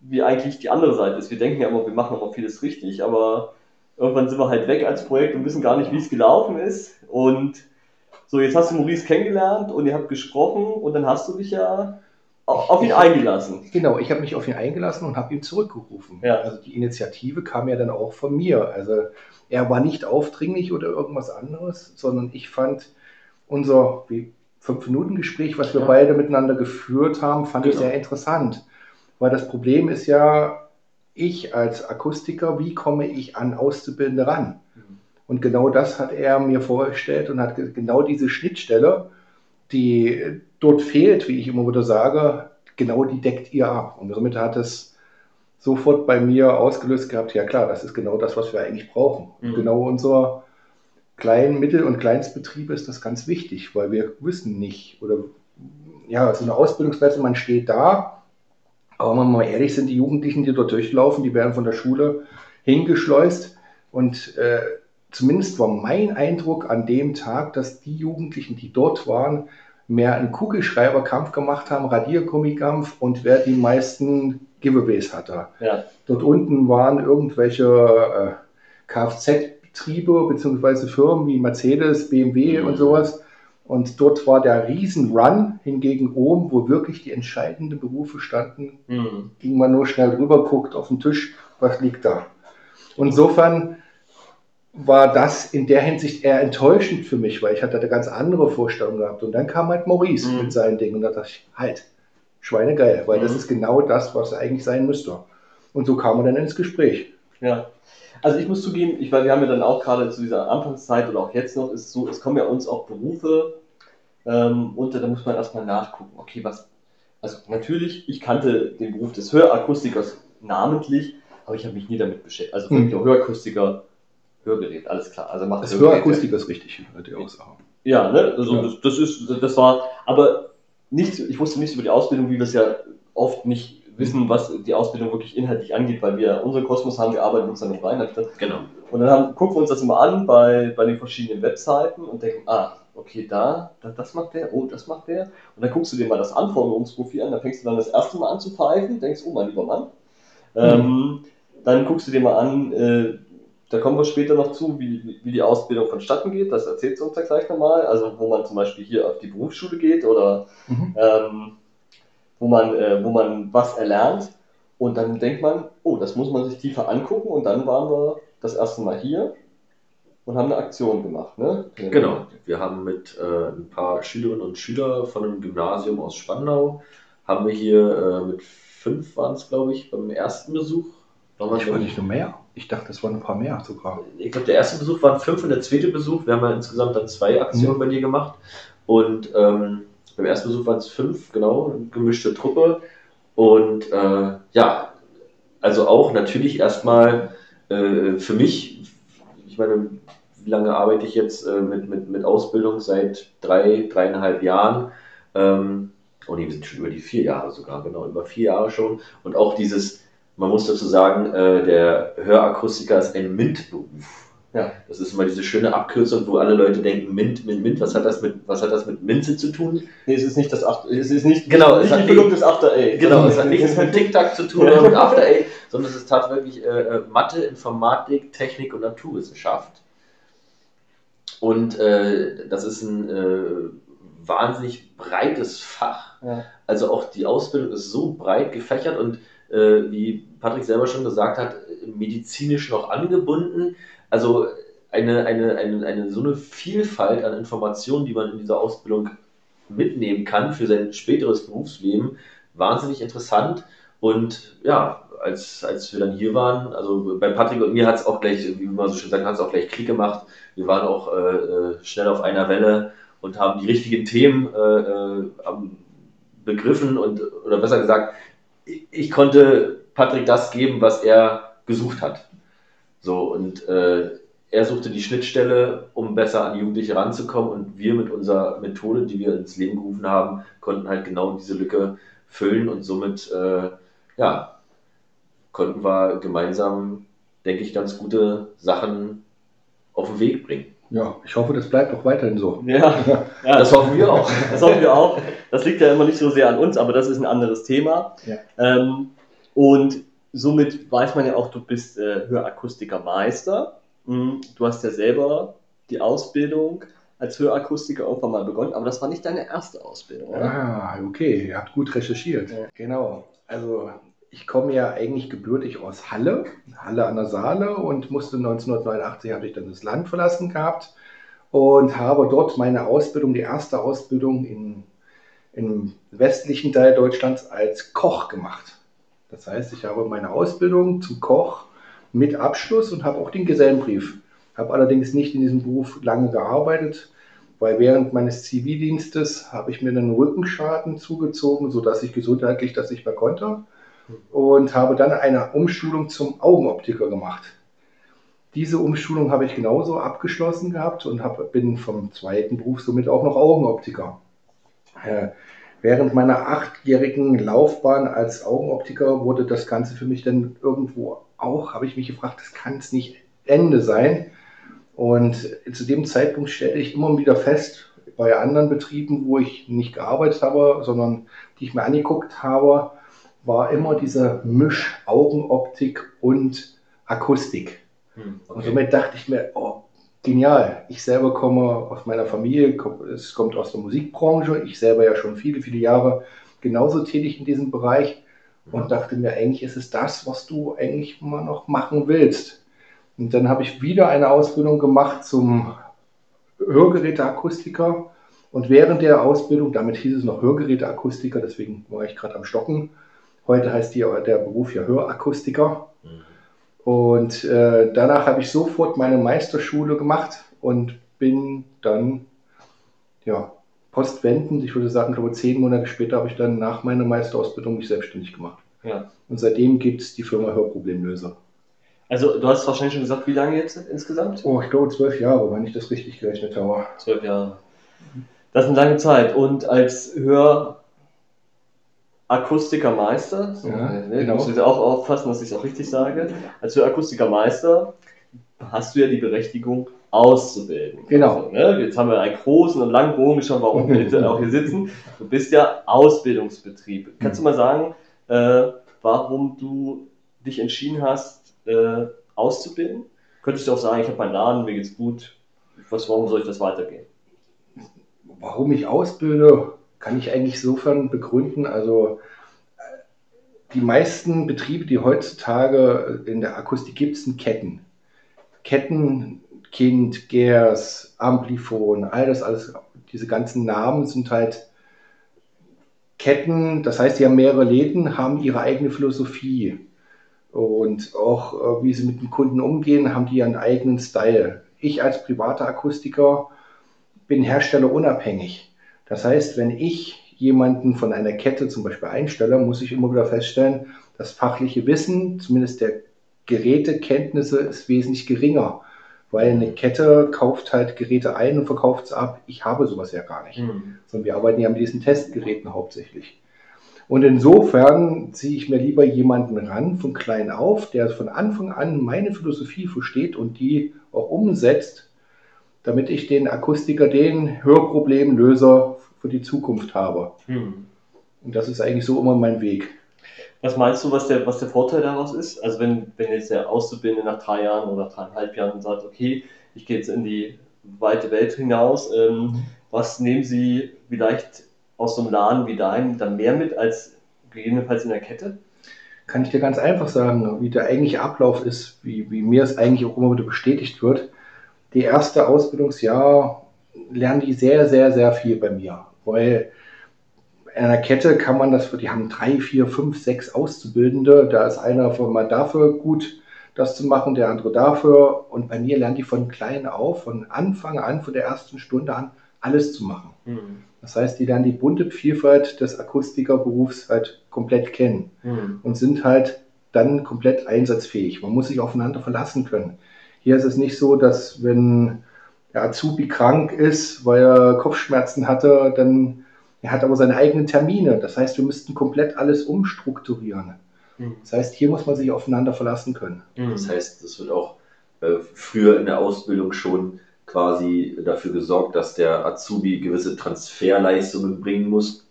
wie eigentlich die andere Seite ist. Wir denken ja immer, wir machen immer vieles richtig, aber irgendwann sind wir halt weg als Projekt und wissen gar nicht, wie es gelaufen ist. Und so, jetzt hast du Maurice kennengelernt und ihr habt gesprochen und dann hast du dich ja auf ihn eingelassen. Genau, ich habe mich auf ihn eingelassen und habe ihn zurückgerufen. Ja. Also die Initiative kam ja dann auch von mir. Also er war nicht aufdringlich oder irgendwas anderes, sondern ich fand unser Fünf-Minuten-Gespräch, was wir ja. beide miteinander geführt haben, fand genau. ich sehr interessant. Weil das Problem ist ja, ich als Akustiker, wie komme ich an Auszubildende ran? Und genau das hat er mir vorgestellt und hat genau diese Schnittstelle, die dort fehlt, wie ich immer wieder sage, genau die deckt ihr ab. Und somit hat es sofort bei mir ausgelöst gehabt, ja klar, das ist genau das, was wir eigentlich brauchen. Mhm. Genau unser Klein-, Mittel- und Kleinstbetriebe ist das ganz wichtig, weil wir wissen nicht, oder ja, so eine Ausbildungsmesse, man steht da, aber wenn wir mal ehrlich sind, die Jugendlichen, die dort durchlaufen, die werden von der Schule hingeschleust und äh, zumindest war mein Eindruck an dem Tag, dass die Jugendlichen, die dort waren, mehr einen Kugelschreiberkampf gemacht haben, Radiergummikampf und wer die meisten Giveaways hatte. Ja. Dort unten waren irgendwelche äh, Kfz-Betriebe bzw. Firmen wie Mercedes, BMW mhm. und sowas. Und dort war der Riesen-Run hingegen oben, wo wirklich die entscheidenden Berufe standen, mhm. ging man nur schnell rüber, guckt auf den Tisch, was liegt da. Und insofern war das in der Hinsicht eher enttäuschend für mich, weil ich hatte eine ganz andere Vorstellung gehabt. Und dann kam halt Maurice mhm. mit seinen Dingen und da dachte ich, halt, Schweinegeil, weil mhm. das ist genau das, was eigentlich sein müsste. Und so kam man dann ins Gespräch. Ja. Also ich muss zugeben, ich, weil wir haben ja dann auch gerade zu dieser Anfangszeit oder auch jetzt noch, ist so, es kommen ja uns auch Berufe ähm, und da muss man erstmal nachgucken, okay, was, also natürlich, ich kannte den Beruf des Hörakustikers namentlich, aber ich habe mich nie damit beschäftigt. Also wirklich mhm. Hörakustiker Hörgerät, alles klar. Also macht das Hörakustik ist richtig, die Aussage. Ja, ne? also ja. Das, das, ist, das war, aber nicht, ich wusste nichts über die Ausbildung, wie wir es ja oft nicht wissen, was die Ausbildung wirklich inhaltlich angeht, weil wir unseren Kosmos haben, wir arbeiten uns dann nicht rein. Genau. Und dann haben, gucken wir uns das immer an bei, bei den verschiedenen Webseiten und denken, ah, okay, da, da, das macht der, oh, das macht der. Und dann guckst du dir mal das Anforderungsprofil an, da fängst du dann das erste Mal an zu pfeifen, denkst, oh mein lieber Mann. Mhm. Ähm, dann guckst du dir mal an, äh, da kommen wir später noch zu, wie, wie die Ausbildung vonstatten geht. Das erzählt sie uns ja gleich nochmal. Also wo man zum Beispiel hier auf die Berufsschule geht oder mhm. ähm, wo, man, äh, wo man was erlernt. Und dann denkt man, oh, das muss man sich tiefer angucken. Und dann waren wir das erste Mal hier und haben eine Aktion gemacht. Ne? Genau. Wir haben mit äh, ein paar Schülerinnen und Schülern von einem Gymnasium aus Spandau, haben wir hier äh, mit fünf waren es, glaube ich, beim ersten Besuch War man Ich war nicht nur mehr. Ich dachte, es waren ein paar mehr sogar. ich glaube, der erste Besuch waren fünf und der zweite Besuch, wir haben ja insgesamt dann zwei Aktionen Mhm. bei dir gemacht. Und ähm, beim ersten Besuch waren es fünf, genau, gemischte Truppe. Und äh, ja, also auch natürlich erstmal äh, für mich, ich meine, wie lange arbeite ich jetzt äh, mit, mit, mit Ausbildung? Seit drei, dreieinhalb Jahren. Ähm, oh nee, wir sind schon über die vier Jahre sogar, genau, über vier Jahre schon. Und auch dieses, man muss dazu sagen, äh, der Hörakustiker ist ein MINT-Beruf. Ja. Das ist immer diese schöne Abkürzung, wo alle Leute denken, MINT, MINT, MINT, was hat das mit, was hat das mit Minze zu tun? Nee, es ist nicht das After, es ist nicht, Genau, es nicht hat die Füllung des After Eight. Genau, es hat nichts mit TikTok zu tun oder mit After Eight, sondern es ist tatsächlich äh, äh, Mathe, Informatik, Technik und Naturwissenschaft. Und äh, das ist ein äh, wahnsinnig breites Fach. Ja. Also auch die Ausbildung ist so breit gefächert und äh, wie Patrick selber schon gesagt hat, medizinisch noch angebunden. Also eine, eine, eine, eine so eine Vielfalt an Informationen, die man in dieser Ausbildung mitnehmen kann für sein späteres Berufsleben, wahnsinnig interessant. Und ja, als, als wir dann hier waren, also bei Patrick und mir hat es auch gleich, wie man so schön sagt, hat es auch gleich Klick gemacht. Wir waren auch äh, äh, schnell auf einer Welle und haben die richtigen Themen äh, äh, begriffen und, oder besser gesagt, ich, ich konnte Patrick das geben, was er gesucht hat. So, und äh, er suchte die Schnittstelle, um besser an Jugendliche ranzukommen und wir mit unserer Methode, die wir ins Leben gerufen haben, konnten halt genau diese Lücke füllen und somit, äh, ja, konnten wir gemeinsam, denke ich, ganz gute Sachen auf den Weg bringen. Ja, ich hoffe, das bleibt auch weiterhin so. Ja, ja Das hoffen wir auch. <laughs> Das hoffen wir auch. Das liegt ja immer nicht so sehr an uns, aber das ist ein anderes Thema. Ja. Ähm, und somit weiß man ja auch, du bist äh, Hörakustikermeister. Mhm. Du hast ja selber die Ausbildung als Hörakustiker irgendwann mal begonnen, aber das war nicht deine erste Ausbildung, oder? Ah, okay, ihr habt gut recherchiert. Ja. Genau. Also ich komme ja eigentlich gebürtig aus Halle, Halle an der Saale und musste 1989 habe ich dann das Land verlassen gehabt und habe dort meine Ausbildung, die erste Ausbildung in, im westlichen Teil Deutschlands als Koch gemacht. Das heißt, ich habe meine Ausbildung zum Koch mit Abschluss und habe auch den Gesellenbrief. Habe allerdings nicht in diesem Beruf lange gearbeitet, weil während meines Zivildienstes habe ich mir einen Rückenschaden zugezogen, sodass ich gesundheitlich das nicht mehr konnte und habe dann eine Umschulung zum Augenoptiker gemacht. Diese Umschulung habe ich genauso abgeschlossen gehabt und hab, bin vom zweiten Beruf somit auch noch Augenoptiker. Äh, während meiner achtjährigen Laufbahn als Augenoptiker wurde das Ganze für mich dann irgendwo auch, habe ich mich gefragt, das kann es nicht Ende sein. Und zu dem Zeitpunkt stellte ich immer wieder fest, bei anderen Betrieben, wo ich nicht gearbeitet habe, sondern die ich mir angeguckt habe, war immer diese Misch Augenoptik und Akustik. Hm, Und somit dachte ich mir, oh, genial. Ich selber komme aus meiner Familie, es kommt aus der Musikbranche. Ich selber ja schon viele, viele Jahre genauso tätig in diesem Bereich und dachte mir, eigentlich ist es das, was du eigentlich mal noch machen willst. Und dann habe ich wieder eine Ausbildung gemacht zum Hörgeräteakustiker. Und während der Ausbildung, damit hieß es noch Hörgeräteakustiker, deswegen war ich gerade am Stocken. Heute heißt die, der Beruf ja Hörakustiker. Mhm. Und äh, danach habe ich sofort meine Meisterschule gemacht und bin dann, ja, postwendend, ich würde sagen, glaube zehn Monate später habe ich dann nach meiner Meisterausbildung mich selbstständig gemacht. Ja. Und seitdem gibt es die Firma Hörproblemlöser. Also, du hast wahrscheinlich schon gesagt, wie lange jetzt insgesamt? Oh, ich glaube zwölf Jahre, wenn ich das richtig gerechnet habe. Zwölf Jahre. Das ist eine lange Zeit. Und als Hörakustikermeister, so, Ja, ne, genau. du musst jetzt auch aufpassen, dass ich es auch richtig sage, als Hörakustikermeister hast du ja die Berechtigung auszubilden. Genau. Also, ne, jetzt haben wir einen großen und langen Bogen schon, warum wir <laughs> auch hier sitzen. Du bist ja Ausbildungsbetrieb. Kannst du mal sagen, äh, warum du dich entschieden hast, äh, auszubilden? Könntest du auch sagen, ich habe meinen Laden, mir geht's gut. Was, warum soll ich das weitergehen? Warum ich ausbilde, kann ich eigentlich sofern begründen. Also äh, die meisten Betriebe, die heutzutage in der Akustik gibt, sind Ketten. Ketten, Kind, Gers, Amplifon, all das alles, diese ganzen Namen sind halt Ketten, das heißt, sie haben mehrere Läden, haben ihre eigene Philosophie. Und auch äh, wie sie mit den Kunden umgehen, haben die einen eigenen Style. Ich als privater Akustiker bin herstellerunabhängig. Das heißt, wenn ich jemanden von einer Kette zum Beispiel einstelle, muss ich immer wieder feststellen, das fachliche Wissen, zumindest der Gerätekenntnisse, ist wesentlich geringer. Weil eine Kette kauft halt Geräte ein und verkauft es ab. Ich habe sowas ja gar nicht. Mhm. Sondern wir arbeiten ja mit diesen Testgeräten hauptsächlich. Und insofern ziehe ich mir lieber jemanden ran von klein auf, der von Anfang an meine Philosophie versteht und die auch umsetzt, damit ich den Akustiker, den Hörproblemlöser für die Zukunft habe. Hm. Und das ist eigentlich so immer mein Weg. Was meinst du, was der, was der Vorteil daraus ist? Also wenn, wenn jetzt der Auszubildende nach drei Jahren oder dreieinhalb Jahren sagt, okay, ich gehe jetzt in die weite Welt hinaus, ähm, was nehmen Sie vielleicht aus so einem Laden wie deinem dann mehr mit als gegebenenfalls in der Kette? Kann ich dir ganz einfach sagen, wie der eigentliche Ablauf ist, wie, wie mir es eigentlich auch immer wieder bestätigt wird. Die erste Ausbildungsjahr lernen die sehr, sehr, sehr viel bei mir, weil in einer Kette kann man das, die haben drei, vier, fünf, sechs Auszubildende. Da ist einer von mal dafür gut, das zu machen, der andere dafür. Und bei mir lernen die von klein auf, von Anfang an, von der ersten Stunde an, alles zu machen. Hm. Das heißt, die lernen die bunte Vielfalt des Akustikerberufs halt komplett kennen Hm. und sind halt dann komplett einsatzfähig. Man muss sich aufeinander verlassen können. Hier ist es nicht so, dass wenn der Azubi krank ist, weil er Kopfschmerzen hatte, dann er hat aber seine eigenen Termine. Das heißt, wir müssten komplett alles umstrukturieren. Hm. Das heißt, hier muss man sich aufeinander verlassen können. Hm. Das heißt, es wird auch äh, früher in der Ausbildung schon quasi dafür gesorgt, dass der Azubi gewisse Transferleistungen bringen muss,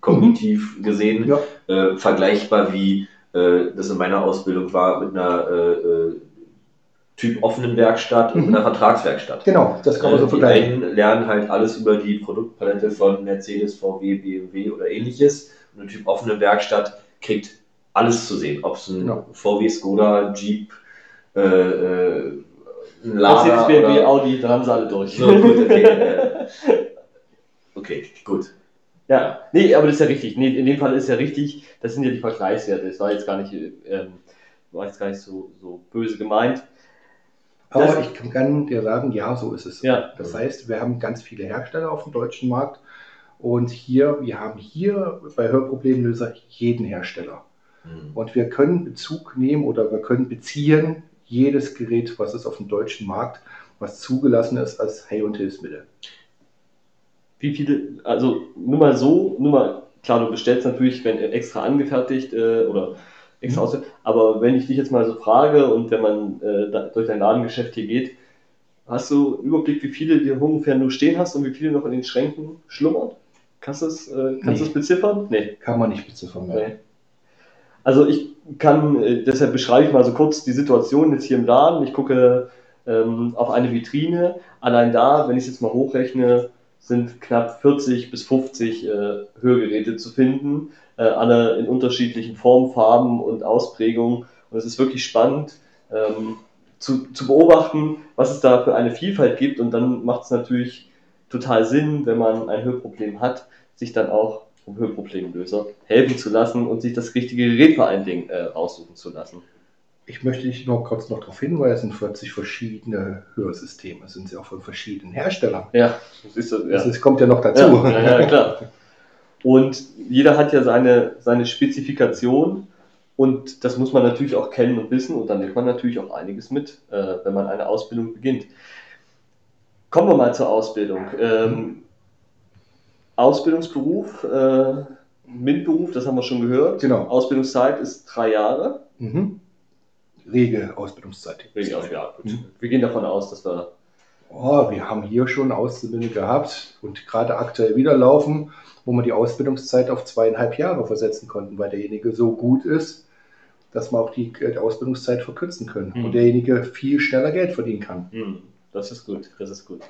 kognitiv gesehen, Ja. äh, vergleichbar wie äh, das in meiner Ausbildung war mit einer äh, äh, Typ offenen Werkstatt und Mhm. einer Vertragswerkstatt. Genau, das kann man so Äh, die vergleichen. einen lernen halt alles über die Produktpalette von Mercedes, VW, BMW oder ähnliches. Und eine Typ offene Werkstatt kriegt alles zu sehen. Ob es ein Genau. VW, Skoda, Jeep, äh, äh, ein Lada Mercedes, BMW, oder... Audi, da haben sie alle durch. So, gut, okay, äh, okay, gut. Ja, nee, aber das ist ja richtig. Nee, in dem Fall ist ja richtig, das sind ja die Vergleichswerte. Das war jetzt gar nicht, ähm, war jetzt gar nicht so, so böse gemeint. Aber das- ich kann dir sagen, ja, so ist es. Ja. Das heißt, wir haben ganz viele Hersteller auf dem deutschen Markt und hier, wir haben hier bei Hörproblemlöser jeden Hersteller. Hm. Und wir können Bezug nehmen oder wir können beziehen jedes Gerät, was es auf dem deutschen Markt, was zugelassen ist als Heil- und Hilfsmittel. Wie viele, also nur mal so, nur mal, klar, du bestellst natürlich, wenn extra angefertigt äh, oder extra Mhm. aus, aber wenn ich dich jetzt mal so frage und wenn man äh, da, durch dein Ladengeschäft hier geht, hast du einen Überblick, wie viele dir ungefähr nur stehen hast und wie viele noch in den Schränken schlummern? Kannst du es äh, kannst Nee. es beziffern? Nee. Kann man nicht beziffern. mehr. Nee. Also ich kann, äh, deshalb beschreibe ich mal so kurz die Situation jetzt hier im Laden. Ich gucke ähm, auf eine Vitrine. Allein da, wenn ich es jetzt mal hochrechne, sind knapp 40 bis 50 äh, Hörgeräte zu finden. Äh, alle in unterschiedlichen Formen, Farben und Ausprägungen. Und es ist wirklich spannend ähm, zu, zu beobachten, was es da für eine Vielfalt gibt. Und dann macht es natürlich total Sinn, wenn man ein Hörproblem hat, sich dann auch vom Hörproblemlöser helfen zu lassen und sich das richtige Gerät vor allen Dingen äh, aussuchen zu lassen. Ich möchte dich noch kurz noch darauf hinweisen, 40 verschiedene Hörsysteme sind sie auch von verschiedenen Herstellern. Ja, das ist das. Das ist, kommt ja noch dazu. Ja, ja, ja, klar. <laughs> Und jeder hat ja seine, seine Spezifikation und das muss man natürlich auch kennen und wissen und dann nimmt man natürlich auch einiges mit, äh, wenn man eine Ausbildung beginnt. Kommen wir mal zur Ausbildung. Ähm, Ausbildungsberuf, äh, MINT-Beruf, das haben wir schon gehört. Genau. Ausbildungszeit ist drei Jahre. Mhm. Regel Ausbildungszeit. Wegen aus, ja, gut. Mhm. Wir gehen davon aus, dass wir. Oh, wir haben hier schon Auszubildende gehabt und gerade aktuell wieder laufen, wo wir die Ausbildungszeit auf zweieinhalb Jahre versetzen konnten, weil derjenige so gut ist, dass wir auch die äh, Ausbildungszeit verkürzen können Mhm. und derjenige viel schneller Geld verdienen kann. Hm, das ist gut, das ist gut.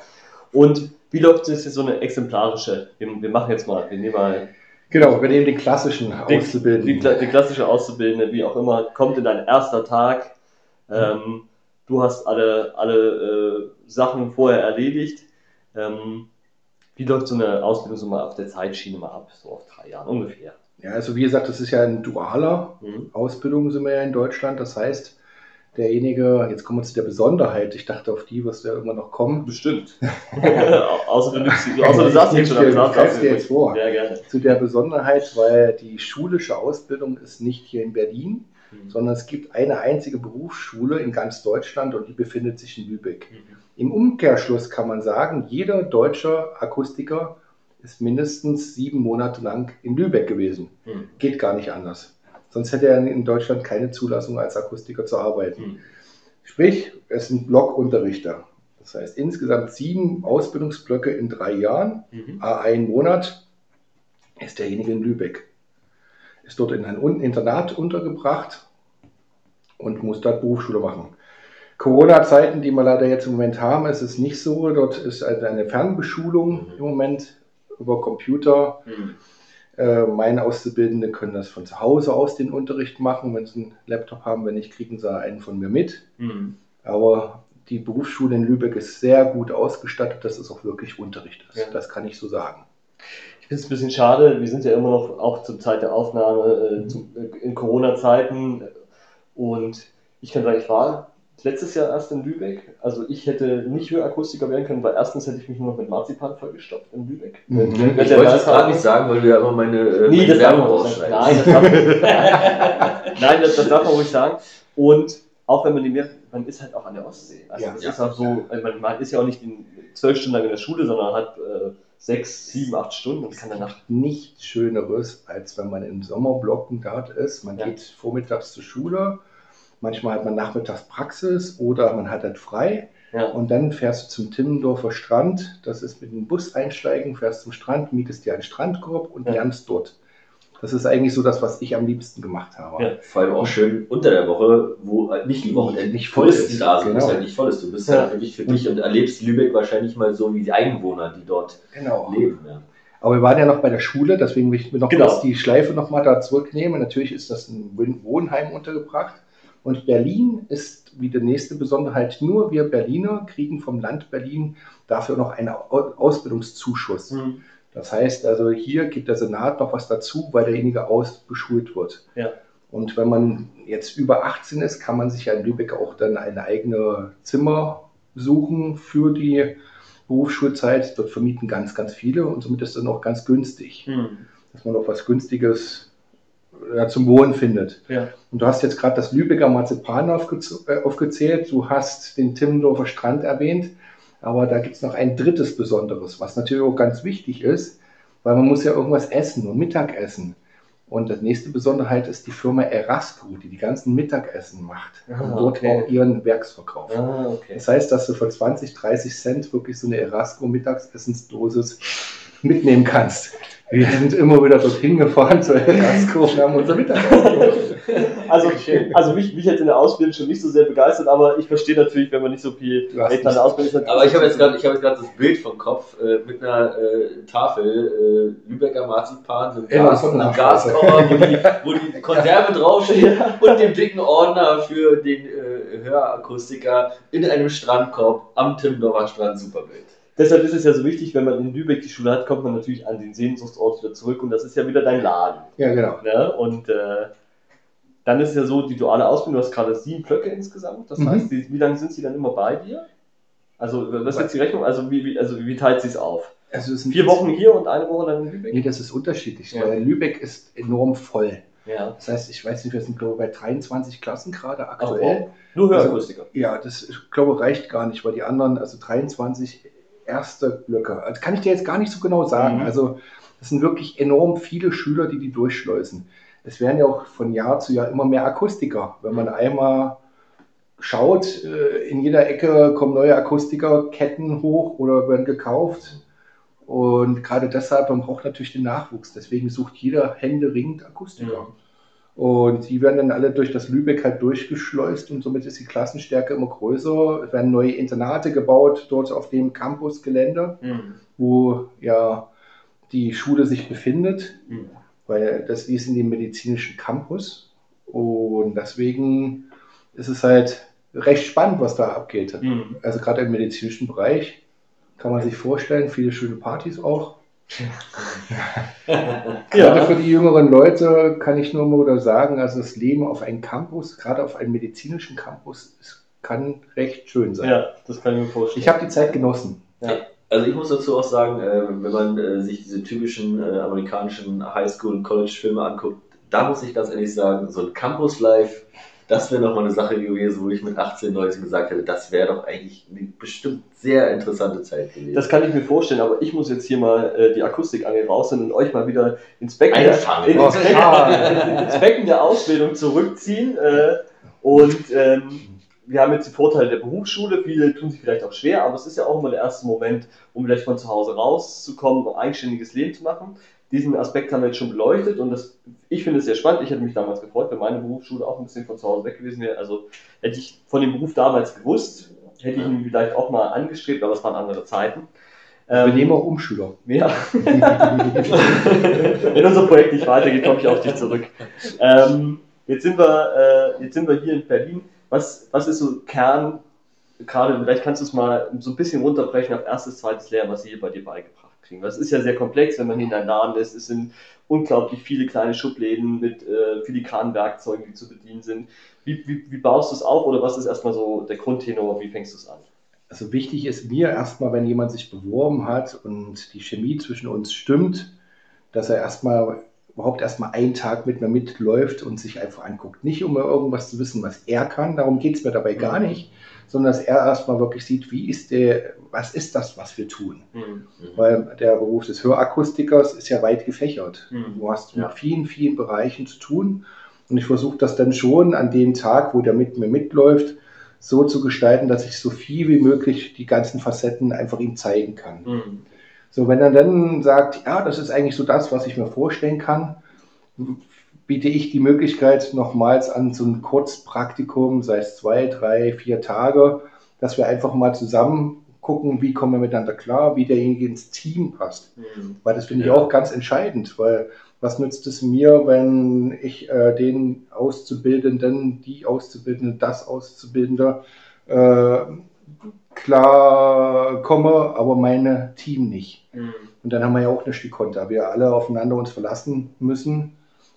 Und wie läuft es jetzt so eine exemplarische? Wir, wir machen jetzt mal, wir nehmen mal Genau, wir nehmen den klassischen die, Auszubildenden. die, Kla- die klassische Auszubildende, wie auch immer, kommt in dein erster Tag. Ähm, du hast alle, alle äh, Sachen vorher erledigt. Ähm, wie läuft so eine Ausbildung so mal auf der Zeitschiene mal ab, so auf drei Jahren ungefähr? Ja, also wie gesagt, das ist ja ein dualer Mhm. Ausbildung sind wir ja in Deutschland. Das heißt, derjenige, jetzt kommen wir zu der Besonderheit, ich dachte, auf die wirst du ja immer noch kommen. Bestimmt. <laughs> <laughs> außer, du, nimmst, außer du sagst jetzt schon, aber sagst dir jetzt vor. Ja, gerne. Zu der Besonderheit, weil die schulische Ausbildung ist nicht hier in Berlin, Mhm. sondern es gibt eine einzige Berufsschule in ganz Deutschland und die befindet sich in Lübeck. Mhm. Im Umkehrschluss kann man sagen, jeder deutsche Akustiker ist mindestens sieben Monate lang in Lübeck gewesen. Mhm. Geht gar nicht anders. Sonst hätte er in Deutschland keine Zulassung als Akustiker zu arbeiten. Mhm. Sprich, es sind Blockunterrichter. Das heißt insgesamt sieben Ausbildungsblöcke in drei Jahren, Mhm. a ein Monat, ist derjenige in Lübeck. Ist dort in ein Internat untergebracht und muss dort Berufsschule machen. Corona-Zeiten, die wir leider jetzt im Moment haben, ist es nicht so. Dort ist also eine Fernbeschulung Mhm. im Moment über Computer. Mhm. Äh, meine Auszubildende können das von zu Hause aus den Unterricht machen. Wenn sie einen Laptop haben, wenn nicht, kriegen sie einen von mir mit. Mhm. Aber die Berufsschule in Lübeck ist sehr gut ausgestattet, dass es auch wirklich Unterricht ist. Ja. Das kann ich so sagen. Ich es ein bisschen schade, wir sind ja immer noch auch zur Zeit der Aufnahme äh, zu, äh, in Corona-Zeiten und ich kann sagen, ich war letztes Jahr erst in Lübeck. Also ich hätte nicht Hörakustiker werden können, weil erstens hätte ich mich nur noch mit Marzipan vollgestopft in Lübeck. Mhm. Ich der wollte das gerade nicht sagen, weil du ja immer meine, äh, Nee, meine Werbung man rausschneidest. Nein, das darf, <laughs> Nein das, das darf man ruhig sagen. Und auch wenn man die mehr, man ist halt auch an der Ostsee. Also Ja. das Ja. ist auch so, also man, man ist ja auch nicht zwölf Stunden lang in der Schule, sondern hat äh, sechs, sieben, acht Stunden und kann danach. Nichts Schöneres, als wenn man im Sommerblocken dort ist. Man Ja. geht vormittags zur Schule, manchmal hat man nachmittags Praxis oder man hat halt frei. Ja. Und dann fährst du zum Timmendorfer Strand. Das ist mit dem Bus einsteigen, fährst zum Strand, mietest dir einen Strandkorb und Ja. lernst dort. Das ist eigentlich so das, was ich am liebsten gemacht habe. Ja. Vor allem auch schön unter der Woche, wo halt nicht die Wochenenden Nicht voll Touristen ist, da sind, genau. halt nicht voll ist. Du bist Ja. halt wirklich für dich und erlebst Lübeck wahrscheinlich mal so wie die Einwohner, die dort Genau. leben. Ja. Aber wir waren ja noch bei der Schule, deswegen will ich mir noch Genau. kurz die Schleife nochmal da zurücknehmen. Natürlich ist das ein Wohn- Wohnheim untergebracht. Und Berlin ist wie die nächste Besonderheit, nur wir Berliner kriegen vom Land Berlin dafür noch einen Au- Ausbildungszuschuss. Mhm. Das heißt also, hier gibt der Senat noch was dazu, weil derjenige ausbeschult wird. Ja. Und wenn man jetzt über 18 ist, kann man sich ja in Lübeck auch dann ein eigenes Zimmer suchen für die Berufsschulzeit. Dort vermieten ganz, ganz viele und somit ist es dann auch ganz günstig, Mhm. dass man auch was Günstiges ja, zum Wohnen findet. Ja. Und du hast jetzt gerade das Lübecker Marzipan äh, aufgezählt, du hast den Timmendorfer Strand erwähnt, aber da gibt es noch ein drittes Besonderes, was natürlich auch ganz wichtig ist, weil man muss ja irgendwas essen und Mittagessen. Und die nächste Besonderheit ist die Firma Erasco, die die ganzen Mittagessen macht Ah, und dort okay. auch ihren Werksverkauf. Ah, okay. Das heißt, dass du für 20, 30 Cent wirklich so eine Erasco Mittagsessensdosis mitnehmen kannst. Wir sind immer wieder dorthin gefahren zur Erasco und haben unser Mittagessen. <laughs> Also, also mich, mich hat in der Ausbildung schon nicht so sehr begeistert, aber ich verstehe natürlich, wenn man nicht so viel Geld an der Ausbildung ist. Aber ich habe jetzt gerade hab das Bild vom Kopf äh, mit einer äh, Tafel äh, Lübecker Marzipan, einem, Ja, Gas, einem eine Gaskocher, wo die, wo die <laughs> Konserve draufsteht und dem dicken Ordner für den äh, Hörakustiker in einem Strandkorb am Timmendorfer Strand. Super Bild. Deshalb ist es ja so wichtig, wenn man in Lübeck die Schule hat, kommt man natürlich an den Sehnsuchtsort wieder zurück und das ist ja wieder dein Laden. Ja, genau. Ne? Und äh, dann ist es ja so, die duale Ausbildung, du hast gerade sieben Blöcke insgesamt. Das Mhm. heißt, wie lange sind sie dann immer bei dir? Also, was ist jetzt die Rechnung? Also, wie, wie, also, wie teilt sie es auf? Also es sind Vier Wochen hier und eine Woche dann in Lübeck? Nee, das ist unterschiedlich, Ja. weil Lübeck ist enorm voll. Ja. Das heißt, ich weiß nicht, wir sind glaube ich bei 23 Klassen gerade Oh, aktuell. wow. Nur Hörakustiker. Ja, das ich glaube reicht gar nicht, weil die anderen, also 23 erste Blöcke, also kann ich dir jetzt gar nicht so genau sagen. Mhm. Also es sind wirklich enorm viele Schüler, die die durchschleusen. Es werden ja auch von Jahr zu Jahr immer mehr Akustiker. Wenn man einmal schaut, äh, in jeder Ecke kommen neue Akustikerketten hoch oder werden gekauft. Und gerade deshalb, man braucht natürlich den Nachwuchs. Deswegen sucht jeder händeringend Akustiker. Und die werden dann alle durch das Lübeck halt durchgeschleust und somit ist die Klassenstärke immer größer. Es werden neue Internate gebaut dort auf dem Campusgelände, Mhm. wo ja die Schule sich befindet, Mhm. Weil das ist in dem medizinischen Campus. Und deswegen ist es halt recht spannend, was da abgeht. Mhm. Also gerade im medizinischen Bereich kann man sich vorstellen, viele schöne Partys auch. <laughs> Gerade für die jüngeren Leute kann ich nur mal sagen, also das Leben auf einem Campus, gerade auf einem medizinischen Campus, kann recht schön sein. Ja, das kann ich mir vorstellen. Ich habe die Zeit genossen. Also ich muss dazu auch sagen, äh, wenn man äh, sich diese typischen äh, amerikanischen Highschool- und College-Filme anguckt, da muss ich ganz ehrlich sagen, so ein Campus Life, das wäre nochmal eine Sache gewesen, wo ich mit 18, 19 gesagt hätte, das wäre doch eigentlich eine bestimmt sehr interessante Zeit gewesen. Das kann ich mir vorstellen, aber ich muss jetzt hier mal äh, die Akustikangel rausnehmen und euch mal wieder ins Becken, Einfangen. in, ins, Oh, Becken schade. ins Becken der Ausbildung zurückziehen. Äh, und ähm, wir haben jetzt die Vorteile der Berufsschule. Viele tun sich vielleicht auch schwer, aber es ist ja auch immer der erste Moment, um vielleicht von zu Hause rauszukommen, um ein eigenständiges Leben zu machen. Diesen Aspekt haben wir jetzt schon beleuchtet und das, ich finde es sehr spannend. Ich hätte mich damals gefreut, wenn meine Berufsschule auch ein bisschen von zu Hause weg gewesen wäre. Also hätte ich von dem Beruf damals gewusst, hätte ich ihn vielleicht auch mal angestrebt, aber es waren andere Zeiten. Wir Ähm, nehmen auch Umschüler. ja. <laughs> Wenn unser Projekt nicht weitergeht, komme ich auf dich zurück. Ähm, jetzt, sind wir, äh, jetzt sind wir hier in Berlin. Was, was ist so Kern, gerade, vielleicht kannst du es mal so ein bisschen runterbrechen auf erstes, zweites Lehrjahr, was sie hier bei dir beigebracht kriegen. Das ist ja sehr komplex, wenn man hier in einem Laden ist. Es sind unglaublich viele kleine Schubläden mit äh, filigranen Werkzeugen, die zu bedienen sind. Wie, wie, wie baust du es auf oder was ist erstmal so der Grundtenor? Wie fängst du es an? Also wichtig ist mir erstmal, wenn jemand sich beworben hat und die Chemie zwischen uns stimmt, dass er erstmal überhaupt erstmal einen Tag mit mir mitläuft und sich einfach anguckt. Nicht um irgendwas zu wissen, was er kann, darum geht es mir dabei gar nicht, sondern dass er erstmal wirklich sieht, wie ist der, was ist das, was wir tun. Mhm. Weil der Beruf des Hörakustikers ist ja weit gefächert. Mhm. Du hast Ja. mit vielen, vielen Bereichen zu tun. Und ich versuche das dann schon an dem Tag, wo der mit mir mitläuft, so zu gestalten, dass ich so viel wie möglich die ganzen Facetten einfach ihm zeigen kann. So, wenn er dann sagt, ja, das ist eigentlich so das, was ich mir vorstellen kann, biete ich die Möglichkeit nochmals an so ein Kurzpraktikum, sei es zwei, drei, vier Tage, dass wir einfach mal zusammen gucken, wie kommen wir miteinander klar, wie derjenige ins Team passt. Mhm. Weil das finde ich Ja. auch ganz entscheidend, weil was nützt es mir, wenn ich äh, den Auszubildenden, die Auszubildende, das Auszubildende äh, klar komme, aber meine Team nicht. Mhm. Und dann haben wir ja auch nicht die Konter. Wir alle aufeinander uns verlassen müssen.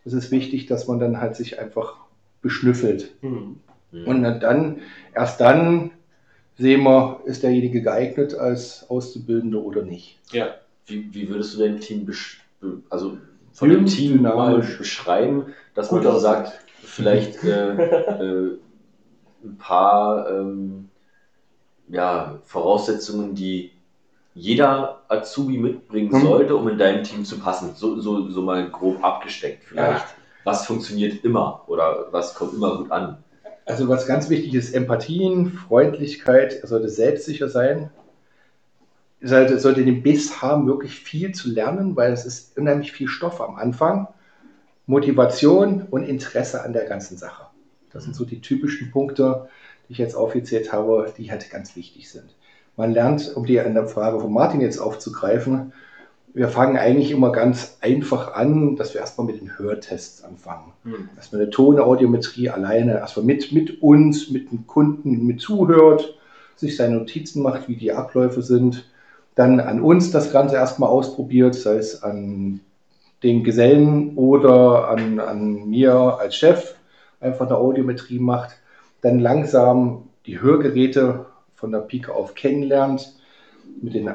Es ist wichtig, dass man dann halt sich einfach beschnüffelt. Mhm. Mhm. Und dann, erst dann sehen wir, ist derjenige geeignet als Auszubildende oder nicht. Ja. Wie, wie würdest du dein Team also von dem Team mal beschreiben, dass Gut man so aussagt. sagt, vielleicht äh, <laughs> äh, ein paar ähm, ja, Voraussetzungen, die jeder Azubi mitbringen Mhm. sollte, um in dein Team zu passen. So, so, so mal grob abgesteckt vielleicht. Was funktioniert immer oder was kommt immer gut an? Also was ganz wichtig ist, Empathien, Freundlichkeit, er sollte selbstsicher sein. Er sollte, sollte den Biss haben, wirklich viel zu lernen, weil es ist unheimlich viel Stoff am Anfang. Motivation und Interesse an der ganzen Sache. Das sind so die typischen Punkte, die ich jetzt aufgezählt habe, die halt ganz wichtig sind. Man lernt, um die an der Frage von Martin jetzt aufzugreifen, wir fangen eigentlich immer ganz einfach an, dass wir erstmal mit den Hörtests anfangen Mhm. dass man eine Tonaudiometrie alleine erstmal mit, mit uns, mit dem Kunden mit zuhört, sich seine Notizen macht, wie die Abläufe sind, dann an uns das Ganze erstmal ausprobiert, sei es an den Gesellen oder an, an mir als Chef, einfach eine Audiometrie macht, dann langsam die Hörgeräte von der Pike auf kennenlernt, mit den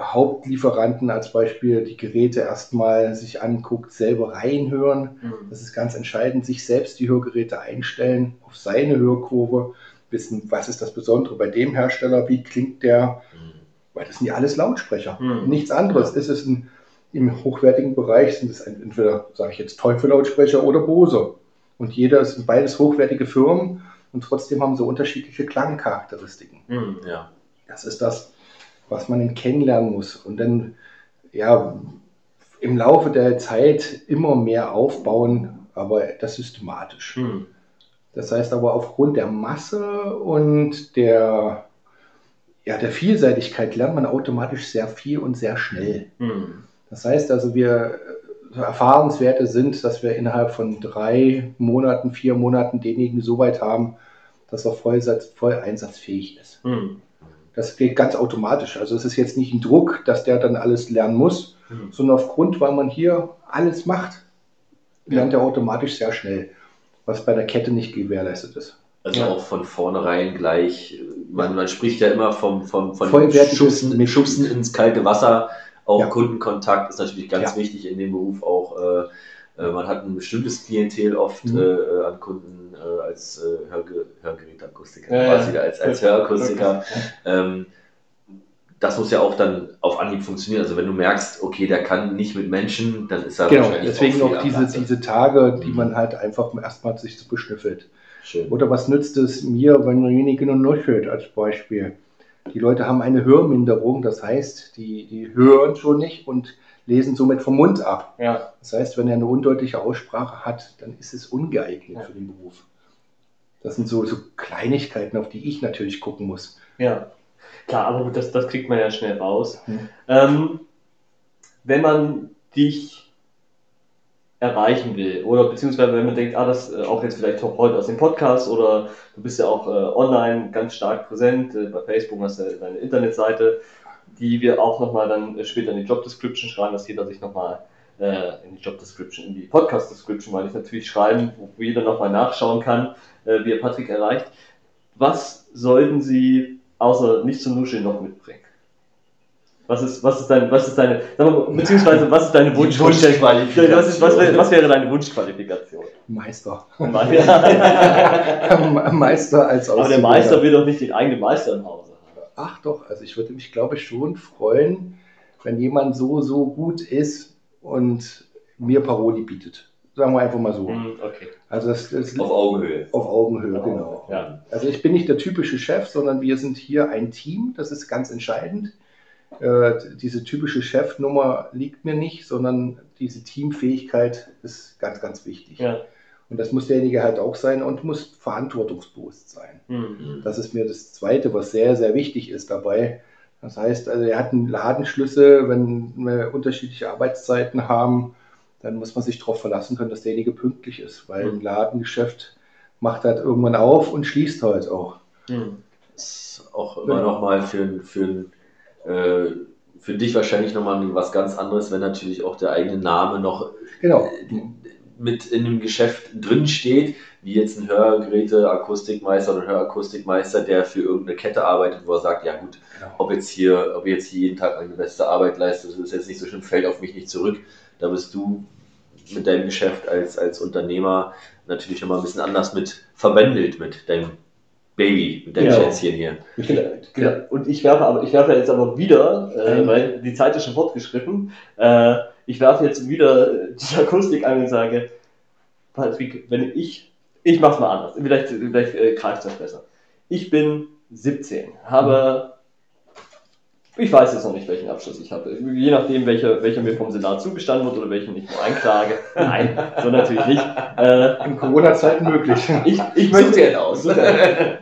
Hauptlieferanten als Beispiel die Geräte erstmal sich anguckt, selber reinhören, Mhm. das ist ganz entscheidend, sich selbst die Hörgeräte einstellen, auf seine Hörkurve, wissen, was ist das Besondere bei dem Hersteller, wie klingt der, weil das sind ja alles Lautsprecher. Mhm. Nichts anderes. Ist es ein, im hochwertigen Bereich, sind es entweder, sage ich jetzt, Teufel-Lautsprecher oder Bose. Und jeder sind beides hochwertige Firmen und trotzdem haben sie unterschiedliche Klangcharakteristiken. Mhm. Ja. Das ist das, was man kennenlernen muss. Und dann, ja, im Laufe der Zeit immer mehr aufbauen, aber das systematisch. Mhm. Das heißt aber aufgrund der Masse und der, ja, der Vielseitigkeit lernt man automatisch sehr viel und sehr schnell. Mhm. Das heißt also, wir Erfahrungswerte sind, dass wir innerhalb von drei Monaten, vier Monaten denjenigen so weit haben, dass er voll, voll einsatzfähig ist. Mhm. Das geht ganz automatisch. Also es ist jetzt nicht ein Druck, dass der dann alles lernen muss, Mhm. sondern aufgrund, weil man hier alles macht, lernt er automatisch sehr schnell, was bei der Kette nicht gewährleistet ist. Also Ja. auch von vornherein gleich, man, man spricht ja immer vom, vom, von Schubsen. Schubsen ins kalte Wasser. Auch Ja. Kundenkontakt ist natürlich ganz Ja. wichtig in dem Beruf. Auch äh, äh, man hat ein bestimmtes Klientel oft Mhm. äh, an Kunden äh, als äh, Hörge Hörgeräteakustiker, Ja, quasi ja. als, als Hörakustiker. Ähm, das muss ja auch dann auf Anhieb funktionieren. Also wenn du merkst, okay, der kann nicht mit Menschen, dann ist er Genau, wahrscheinlich deswegen auch, auch diese, diese Tage, die Mhm. man halt einfach erstmal sich so beschnüffelt. Schön. Oder was nützt es mir, wenn derjenige nur nuschelt, als Beispiel? Die Leute haben eine Hörminderung, das heißt, die, die hören schon nicht und lesen somit vom Mund ab. Ja. Das heißt, wenn er eine undeutliche Aussprache hat, dann ist es ungeeignet Ja. für den Beruf. Das sind so, so Kleinigkeiten, auf die ich natürlich gucken muss. Ja, klar, aber gut, das, das kriegt man ja schnell raus. Hm. Ähm, wenn man dich erreichen will oder beziehungsweise wenn man denkt, ah, das äh, auch jetzt vielleicht auch heute aus dem Podcast oder du bist ja auch äh, online ganz stark präsent, äh, bei Facebook hast du deine Internetseite, die wir auch nochmal dann äh, später in die Job Description schreiben, dass jeder sich nochmal äh, in die Job Description, in die Podcast Description, weil ich natürlich schreiben, wo wo jeder nochmal nachschauen kann, äh, wie er Patrick erreicht. Was sollten Sie außer nicht zu nuscheln noch mitbringen? Was ist, was ist dein, was ist deine, mal, beziehungsweise was ist deine Wunschqualifikation? Was, ist, was, wäre, was wäre deine Wunschqualifikation? Meister. Aber <laughs> <laughs> Meister als der Ausbilder. Meister will doch nicht den eigenen Meister im Hause haben. Ach doch, also ich würde mich, glaube ich, schon freuen, wenn jemand so, so gut ist und mir Paroli bietet. Sagen wir einfach mal so. Hm, Okay. Also das, das Auf Augenhöhe. auf Augenhöhe, genau. Ja. Also ich bin nicht der typische Chef, sondern wir sind hier ein Team. Das ist ganz entscheidend. Äh, diese typische Chefnummer liegt mir nicht, sondern diese Teamfähigkeit ist ganz, ganz wichtig. Ja. Und das muss derjenige halt auch sein und muss verantwortungsbewusst sein. Hm. Das ist mir das Zweite, was sehr, sehr wichtig ist dabei. Das heißt, also er hat einen Ladenschlüssel, wenn wir unterschiedliche Arbeitszeiten haben, dann muss man sich darauf verlassen können, dass derjenige pünktlich ist, weil ein Ladengeschäft macht halt irgendwann auf und schließt halt auch. Hm. ist auch immer noch mal für, für, äh, für dich wahrscheinlich nochmal was ganz anderes, wenn natürlich auch der eigene Name noch Genau. mit in dem Geschäft drin steht, wie jetzt ein Hörgeräte-Akustikmeister oder Hörakustikmeister, der für irgendeine Kette arbeitet, wo er sagt, ja gut, genau. ob jetzt hier, ob jetzt hier jeden Tag meine beste Arbeit leiste, das ist jetzt nicht so schlimm, fällt auf mich nicht zurück. Da bist du mit deinem Geschäft als, als Unternehmer natürlich nochmal ein bisschen anders mit verbändelt mit deinem Baby, mit deinem Ja. Schätzchen hier. Genau, genau. Und ich werfe aber, ich werfe jetzt aber wieder, äh, weil die Zeit ist schon fortgeschritten, äh, ich werfe jetzt wieder <laughs> die Akustik an und sage, Patrick, wenn ich, ich mach's mal anders, vielleicht, vielleicht äh, greift das besser. Ich bin 17, habe, ich weiß jetzt noch nicht, welchen Abschluss ich habe, je nachdem, welcher, welcher mir vom Senat zugestanden wird oder welchen ich nur einklage. Nein, so natürlich nicht. Äh, In Corona-Zeiten möglich. ich, ich möchte, aus.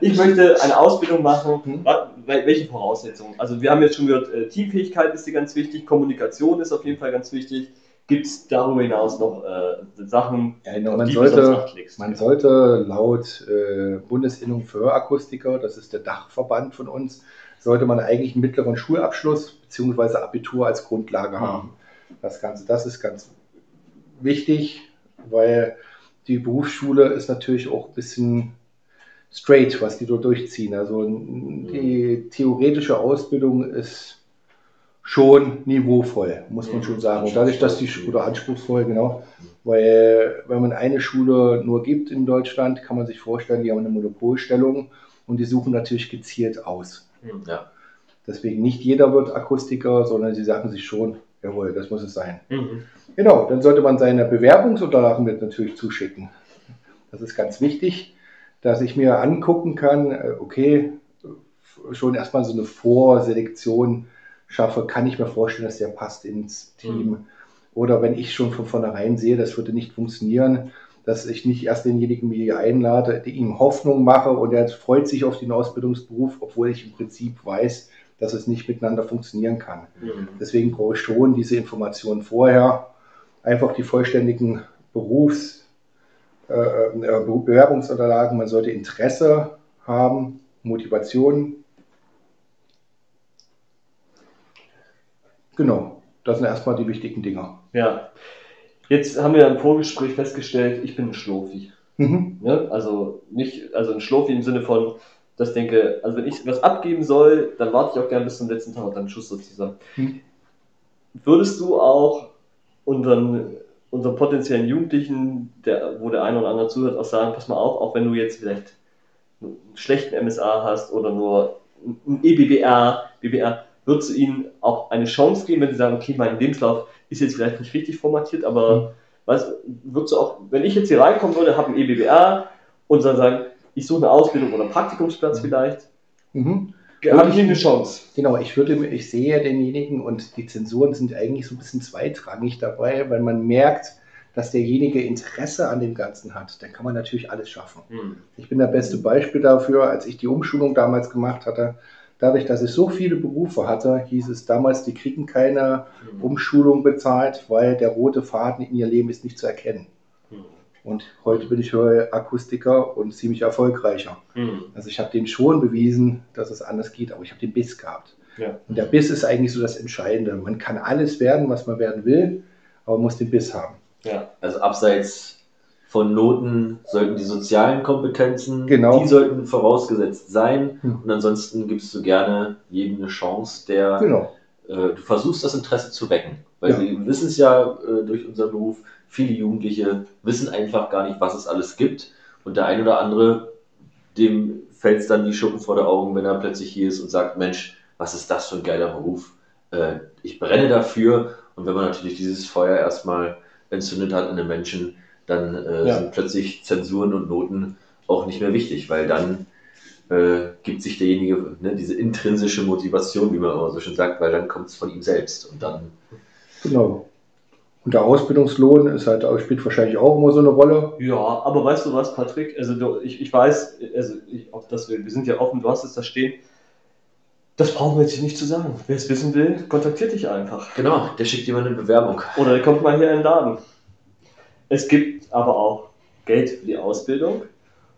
ich möchte eine Ausbildung machen. Hm. Welche Voraussetzungen? Also wir haben jetzt schon gehört, äh, Teamfähigkeit ist dir ganz wichtig, Kommunikation ist auf jeden Fall ganz wichtig. Gibt es darüber hinaus noch äh, Sachen, Ja, genau. man, die du sonst sollte, legst? man sollte laut äh, Bundesinnung für Hörakustiker, das ist der Dachverband von uns, sollte man eigentlich einen mittleren Schulabschluss bzw. Abitur als Grundlage haben. Das Ganze, das ist ganz wichtig, weil die Berufsschule ist natürlich auch ein bisschen straight, was die dort durchziehen. Also die theoretische Ausbildung ist schon niveauvoll, muss man Mhm. schon sagen. Und dadurch, dass die oder anspruchsvoll, genau, weil wenn man eine Schule nur gibt in Deutschland, kann man sich vorstellen, die haben eine Monopolstellung und die suchen natürlich gezielt aus. Hm. Ja. Deswegen nicht jeder wird Akustiker, sondern sie sagen sich schon, jawohl, das muss es sein. Mhm. Genau, dann sollte man seine Bewerbungsunterlagen mit natürlich zuschicken. Das ist ganz wichtig, dass ich mir angucken kann, äh, okay, schon erstmal so eine Vorselektion schaffe, kann ich mir vorstellen, dass der passt ins Team. Oder wenn ich schon von vornherein sehe, das würde nicht funktionieren, dass ich nicht erst denjenigen mir einlade, die ihm Hoffnung mache und er freut sich auf den Ausbildungsberuf, obwohl ich im Prinzip weiß, dass es nicht miteinander funktionieren kann. Mhm. Deswegen brauche ich schon diese Informationen vorher. Einfach die vollständigen Berufs-, äh, äh, Bewerbungsunterlagen. Man sollte Interesse haben, Motivation. Genau, das sind erstmal die wichtigen Dinger. Ja. Jetzt haben wir im Vorgespräch festgestellt, ich bin ein Schlofi. Mhm. Ne? Also nicht, also ein Schlofi im Sinne von, dass ich denke, also wenn ich was abgeben soll, dann warte ich auch gerne bis zum letzten Tag und dann Schuss sozusagen. Hm. Würdest du auch unseren, unseren potenziellen Jugendlichen, der, wo der eine oder andere zuhört, auch sagen, pass mal auf, auch wenn du jetzt vielleicht einen schlechten MSA hast oder nur ein E EBBR, Würdest du ihnen auch eine Chance geben, wenn sie sagen, okay, mein Lebenslauf ist jetzt vielleicht nicht richtig formatiert, aber weißt, würdest du auch, wenn ich jetzt hier reinkommen würde, habe ein E EBBR und dann sagen, ich suche eine Ausbildung oder einen Praktikumsplatz vielleicht, Mhm. habe ich ihnen eine Chance. Genau, ich würde, ich sehe denjenigen und die Zensuren sind eigentlich so ein bisschen zweitrangig dabei, weil man merkt, dass derjenige Interesse an dem Ganzen hat. Dann kann man natürlich alles schaffen. Ich bin das beste Beispiel dafür, als ich die Umschulung damals gemacht hatte. Dadurch, dass ich so viele Berufe hatte, hieß es damals, die kriegen keine Umschulung bezahlt, weil der rote Faden in ihr Leben ist nicht zu erkennen. Und heute bin ich Akustiker und ziemlich erfolgreicher. Also ich habe denen schon bewiesen, dass es anders geht, aber ich habe den Biss gehabt. Ja. Und der Biss ist eigentlich so das Entscheidende. Man kann alles werden, was man werden will, aber man muss den Biss haben. Ja. Also abseits von Noten sollten die sozialen Kompetenzen, Genau. die sollten vorausgesetzt sein. Hm. Und ansonsten gibst du gerne jedem eine Chance, der Genau. äh, du versuchst das Interesse zu wecken. Weil Ja. wir wissen es ja äh, durch unseren Beruf, viele Jugendliche wissen einfach gar nicht, was es alles gibt. Und der ein oder andere, dem fällt es dann die Schuppen vor der Augen, wenn er plötzlich hier ist und sagt, Mensch, was ist das für ein geiler Beruf? Äh, ich brenne dafür. Und wenn man natürlich dieses Feuer erstmal entzündet hat in den Menschen, dann äh, Ja. sind plötzlich Zensuren und Noten auch nicht mehr wichtig, weil dann äh, gibt sich derjenige ne, diese intrinsische Motivation, wie man immer so schön sagt, weil dann kommt es von ihm selbst und dann Genau. Und der Ausbildungslohn ist halt, spielt wahrscheinlich auch immer so eine Rolle. Ja, aber weißt du was, Patrick? Also du, ich, ich weiß, also ich, auch das, wir wir sind ja offen, du hast es da stehen. Das brauchen wir jetzt hier nicht zu sagen. Wer es wissen will, kontaktiert dich einfach. genau, der schickt jemand eine Bewerbung. Oder der kommt mal hier in den Laden. Es gibt aber auch Geld für die Ausbildung.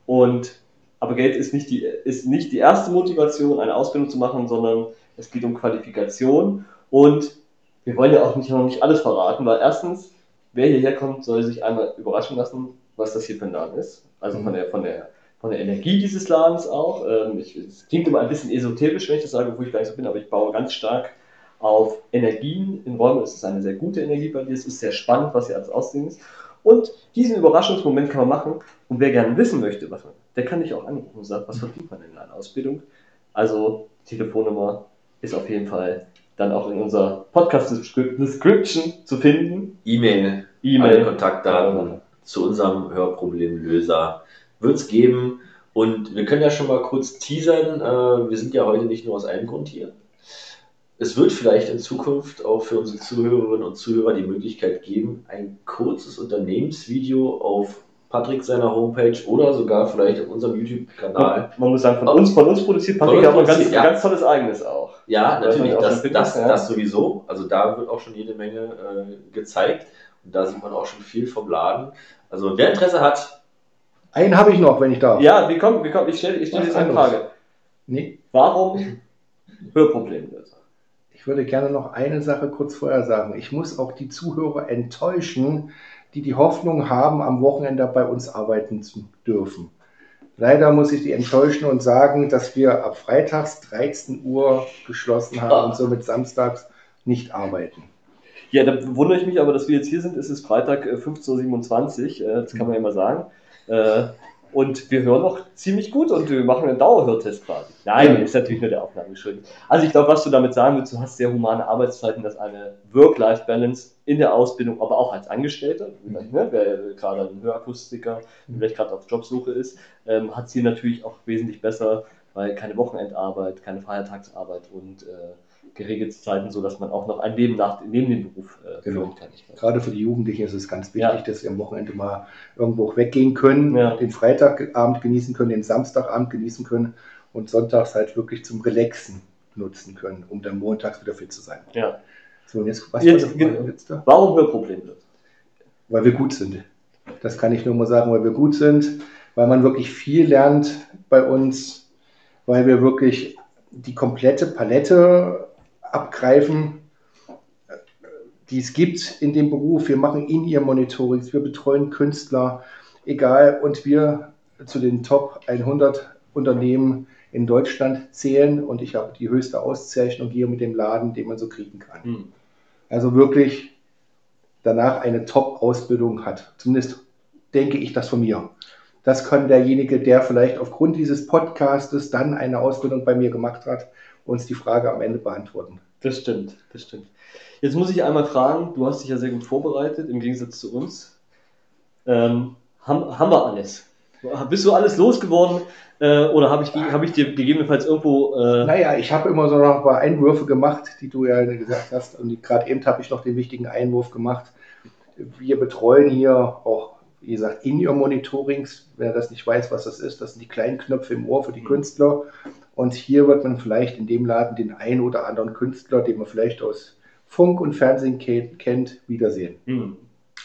Und, aber Geld ist nicht, die, ist nicht die erste Motivation, eine Ausbildung zu machen, sondern es geht um Qualifikation. Und wir wollen ja auch nicht, noch nicht alles verraten, weil erstens, wer hierher kommt, soll sich einmal überraschen lassen, was das hier für ein Laden ist. Also von der, von der, von der Energie dieses Ladens auch. Ähm, es klingt immer ein bisschen esoterisch, wenn ich das sage, wo ich gar nicht so bin, aber ich baue ganz stark auf Energien in Räumen. Es ist eine sehr gute Energie bei dir. Es ist sehr spannend, was hier alles aussehen ist. Und diesen Überraschungsmoment kann man machen. Und wer gerne wissen möchte, was man, der kann dich auch anrufen und sagt, was verdient man in einer Ausbildung. Also Telefonnummer ist auf jeden Fall dann auch in unserer Podcast-Description zu finden. E-Mail, E-Mail. Kontaktdaten zu unserem Hörproblemlöser wird es geben. Und wir können ja schon mal kurz teasern, äh, wir sind ja heute nicht nur aus einem Grund hier. Es wird vielleicht in Zukunft auch für unsere Zuhörerinnen und Zuhörer die Möglichkeit geben, ein kurzes Unternehmensvideo auf Patrick seiner Homepage oder sogar vielleicht auf unserem YouTube-Kanal. Man muss sagen, von uns, von uns produziert Patrick uns aber ganz, ja. ganz tolles eigenes auch. Ja, man natürlich, auch das, das, ja. das sowieso. Also da wird auch schon jede Menge äh, gezeigt. Und da sieht man auch schon viel vom Laden. Also wer Interesse hat, Einen habe ich noch, wenn ich darf. Ja, wir kommen, wir kommen. Ich stelle ich stell jetzt eine. Frage. Nee, Warum <laughs> Hörproblemlöser? Ich würde gerne noch eine Sache kurz vorher sagen. Ich muss auch die Zuhörer enttäuschen, die die Hoffnung haben, am Wochenende bei uns arbeiten zu dürfen. Leider muss ich die enttäuschen und sagen, dass wir ab freitags 13 Uhr geschlossen haben und somit samstags nicht arbeiten. Ja, da wundere ich mich aber, dass wir jetzt hier sind. Es ist Freitag äh, 15.27 Uhr, äh, das kann man ja mal sagen. Und wir hören noch ziemlich gut und wir machen einen Dauerhörtest quasi. Nein, ist natürlich nur der Aufnahme geschuldet. Also ich glaube, was du damit sagen willst, du hast sehr humane Arbeitszeiten, dass eine Work-Life-Balance in der Ausbildung, aber auch als Angestellter, vielleicht, ne, wer gerade ein Hörakustiker, vielleicht gerade auf Jobsuche ist, ähm, hat sie natürlich auch wesentlich besser, weil keine Wochenendarbeit, keine Feiertagsarbeit und äh, geregelte Zeiten, sodass man auch noch ein Leben nach, neben dem Beruf äh, Genau. führen kann. Gerade für die Jugendlichen ist es ganz wichtig, Ja. dass sie am Wochenende mal irgendwo auch weggehen können, Ja. den Freitagabend genießen können, den Samstagabend genießen können und sonntags halt wirklich zum Relaxen nutzen können, um dann montags wieder fit zu sein. Ja. So, und jetzt, was Jetzt- war die Frage jetzt da? Warum Hörprobleme? Weil wir gut sind. Das kann ich nur mal sagen, weil wir gut sind, weil man wirklich viel lernt bei uns, weil wir wirklich die komplette Palette abgreifen die es gibt in dem Beruf. Wir machen in ihr Monitorings, wir betreuen Künstler, egal, und wir zu den Top 100 Unternehmen in Deutschland zählen und ich habe die höchste Auszeichnung hier mit dem Laden, den man so kriegen kann. Hm. Also wirklich danach eine Top-Ausbildung hat. Zumindest denke ich das von mir. Das kann derjenige, der vielleicht aufgrund dieses Podcastes dann eine Ausbildung bei mir gemacht hat, uns die Frage am Ende beantworten. Das stimmt, das stimmt. Jetzt muss ich einmal fragen, du hast dich ja sehr gut vorbereitet, im Gegensatz zu uns. Ähm, haben, haben wir alles? Bist du alles losgeworden äh, oder habe ich, hab ich dir gegebenenfalls irgendwo... Äh, Naja, ich habe immer so noch ein paar Einwürfe gemacht, die du ja gesagt hast. Und gerade eben habe ich noch den wichtigen Einwurf gemacht. Wir betreuen hier auch, wie gesagt, In-Ear-Monitorings. Wer das nicht weiß, was das ist, das sind die kleinen Knöpfe im Ohr für die Künstler. Und hier wird man vielleicht in dem Laden den einen oder anderen Künstler, den man vielleicht aus Funk und Fernsehen ke- kennt, wiedersehen. hm.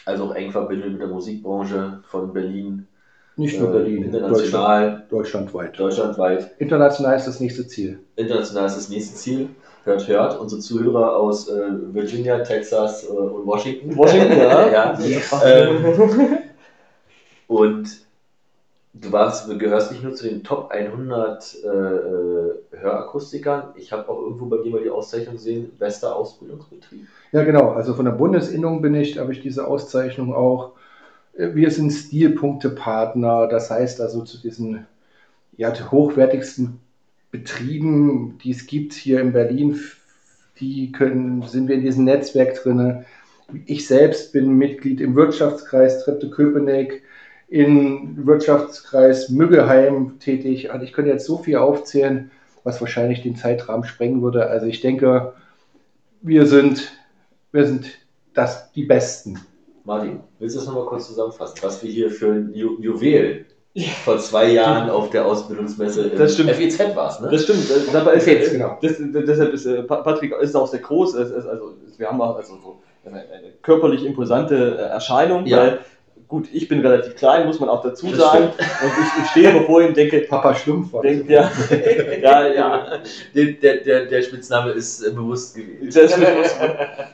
Also auch eng verbindet mit der Musikbranche von Berlin, Nicht nur äh, Berlin, Deutschland, international, deutschlandweit. deutschlandweit. International ist das nächste Ziel. International ist das nächste Ziel. Hört, hört, unsere Zuhörer aus äh, Virginia, Texas äh, und Washington. Washington, ja. <laughs> ja. Ähm, <laughs> und du warst, gehörst nicht nur zu den Top 100 äh, äh, Hörakustikern. Ich habe auch irgendwo bei dir mal die Auszeichnung gesehen, bester Ausbildungsbetrieb. Ja, genau. Also von der Bundesinnung bin ich, habe ich diese Auszeichnung auch. Äh, Wir sind Stilpunktepartner, das heißt also zu diesen ja, hochwertigsten Betrieben, die es gibt hier in Berlin, die können, sind wir in diesem Netzwerk drin. Ich selbst bin Mitglied im Wirtschaftskreis Treptow-Köpenick, im Wirtschaftskreis Müggelheim tätig. Also ich könnte jetzt so viel aufzählen, was wahrscheinlich den Zeitrahmen sprengen würde. Also ich denke, wir sind wir sind das, die Besten. Martin, willst du das nochmal kurz zusammenfassen, was wir hier für ein Ju Juwel vor zwei Jahren auf der Ausbildungsmesse im Das stimmt. FEZ warst, ne? Das stimmt, dabei ist Jetzt, genau. das, deshalb ist äh, Pa- Patrick ist auch sehr groß. Also, wir haben auch also so eine, eine körperlich imposante äh, Erscheinung, Ja. weil gut, ich bin relativ klein, muss man auch dazu Das sagen. <laughs> Und ich, ich stehe immer vor ihm und denke, Papa Schlumpf war denk, ja, <laughs> ja, ja, Der, der, der, der Spitzname ist äh, bewusst gewesen. das ist bewusst,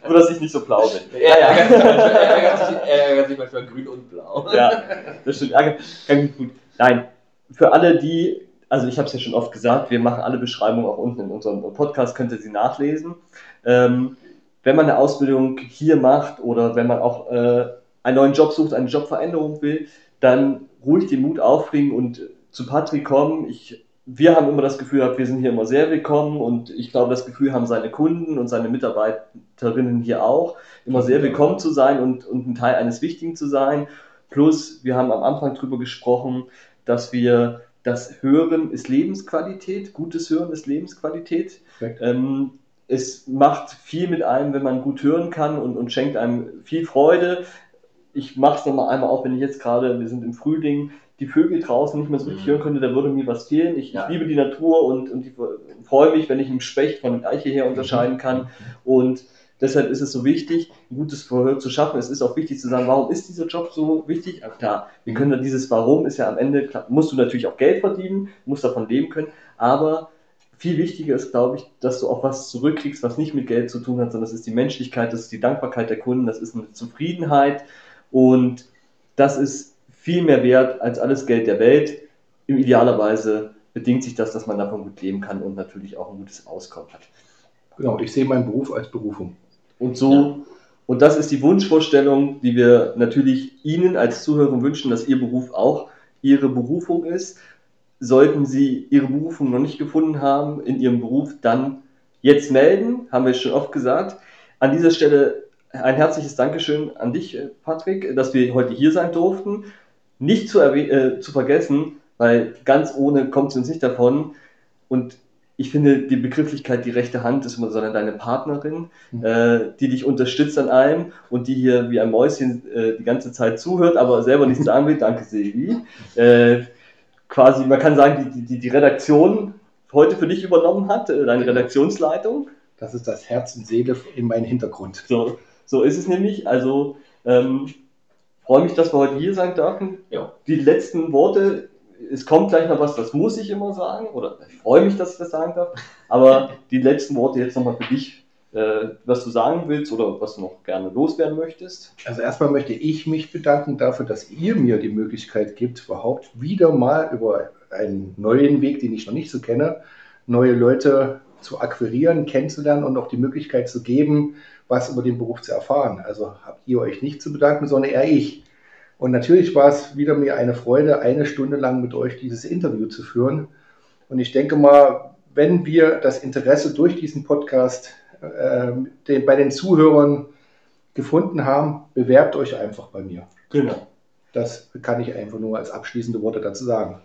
nur dass ich nicht so blau bin. Ja, ja, ganz manchmal, er, ärgert sich, er ärgert sich manchmal grün und blau. Ja, das stimmt. Ganz gut. Nein, für alle, die, also ich habe es ja schon oft gesagt, wir machen alle Beschreibungen auch unten in unserem Podcast, könnt ihr sie nachlesen. Ähm, wenn man eine Ausbildung hier macht oder wenn man auch äh, einen neuen Job sucht, eine Jobveränderung will, dann ruhig den Mut aufbringen und zu Patrick kommen. Ich, wir haben immer das Gefühl gehabt, wir sind hier immer sehr willkommen und ich glaube, das Gefühl haben seine Kunden und seine Mitarbeiterinnen hier auch, immer sehr willkommen zu sein und, und ein Teil eines Wichtigen zu sein. Plus, wir haben am Anfang darüber gesprochen, dass wir das Hören ist Lebensqualität, gutes Hören ist Lebensqualität. Ähm, es macht viel mit einem, wenn man gut hören kann und, und schenkt einem viel Freude. Ich mache es nochmal einmal auf, wenn ich jetzt gerade, wir sind im Frühling, die Vögel draußen nicht mehr so richtig Mhm. hören könnte, da würde mir was fehlen. Ich, Ja. ich liebe die Natur und, und freue mich, wenn ich einen Specht von der Eiche her unterscheiden kann. Und deshalb ist es so wichtig, ein gutes Verhör zu schaffen. Es ist auch wichtig zu sagen, warum ist dieser Job so wichtig? Aber klar, wir können da dieses Warum ist ja am Ende, klar, musst du natürlich auch Geld verdienen, musst davon leben können, aber viel wichtiger ist, glaube ich, dass du auch was zurückkriegst, was nicht mit Geld zu tun hat, sondern das ist die Menschlichkeit, das ist die Dankbarkeit der Kunden, das ist eine Zufriedenheit und das ist viel mehr wert als alles Geld der Welt. Im idealerweise bedingt sich das, dass man davon gut leben kann und natürlich auch ein gutes Auskommen hat. Genau, ich sehe meinen Beruf als Berufung. Und so, und das ist die Wunschvorstellung, die wir natürlich Ihnen als Zuhörer wünschen, dass Ihr Beruf auch Ihre Berufung ist. Sollten Sie Ihre Berufung noch nicht gefunden haben in Ihrem Beruf, dann jetzt melden, haben wir schon oft gesagt. An dieser Stelle ein herzliches Dankeschön an dich, äh, Patrick, dass wir heute hier sein durften. Nicht zu, äh, zu vergessen, weil ganz ohne kommt es uns nicht davon. Und ich finde, die Begrifflichkeit, die rechte Hand ist immer, sondern deine Partnerin, Mhm. äh, die dich unterstützt an allem und die hier wie ein Mäuschen äh, die ganze Zeit zuhört, aber selber nichts sagen will. Danke, Silvi. <laughs> Äh, quasi, man kann sagen, die, die, die Redaktion heute für dich übernommen hat, äh, deine Redaktionsleitung. Das ist das Herz und Seele in meinem Hintergrund. So, so ist es nämlich. Also ähm, freue mich, dass wir heute hier sein dürfen. Ja. Die letzten Worte, es kommt gleich noch was, das muss ich immer sagen, oder ich freue mich, dass ich das sagen darf. Aber <laughs> die letzten Worte jetzt nochmal für dich, äh, was du sagen willst oder was du noch gerne loswerden möchtest? Also erstmal möchte ich mich bedanken dafür, dass ihr mir die Möglichkeit gibt, überhaupt wieder mal über einen neuen Weg, den ich noch nicht so kenne, neue Leute zu akquirieren, kennenzulernen und auch die Möglichkeit zu geben, was über den Beruf zu erfahren. Also habt ihr euch nicht zu bedanken, sondern eher ich. Und natürlich war es wieder mir eine Freude, eine Stunde lang mit euch dieses Interview zu führen. Und ich denke mal, wenn wir das Interesse durch diesen Podcast äh, den, bei den Zuhörern gefunden haben, bewerbt euch einfach bei mir. Genau. Das kann ich einfach nur als abschließende Worte dazu sagen.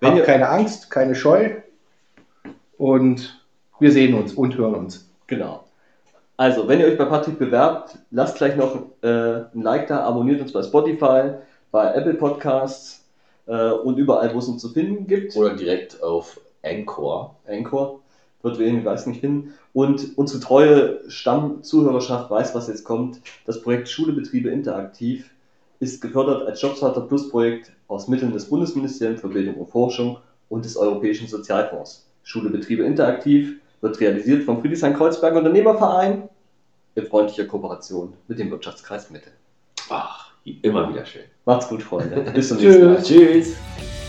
Wenn Habt ihr- keine Angst, keine Scheu und wir sehen uns und hören uns. Genau. Also, wenn ihr euch bei Patrick bewerbt, lasst gleich noch äh, ein Like da, abonniert uns bei Spotify, bei Apple Podcasts äh, und überall, wo es uns zu finden gibt. Oder direkt auf Anchor. Anchor wird wir irgendwie weiß nicht finden. Und unsere treue Stammzuhörerschaft weiß, was jetzt kommt. Das Projekt Schule Betriebe Interaktiv ist gefördert als Jobsvater Plus Projekt aus Mitteln des Bundesministeriums für Bildung und Forschung und des Europäischen Sozialfonds. Schule Betriebe Interaktiv wird realisiert vom Friedrichshain-Kreuzberg Unternehmerverein in freundlicher Kooperation mit dem Wirtschaftskreis Mitte. Ach, immer wieder schön. Macht's gut, Freunde. Bis zum <laughs> nächsten Mal. Tschüss. Tschüss.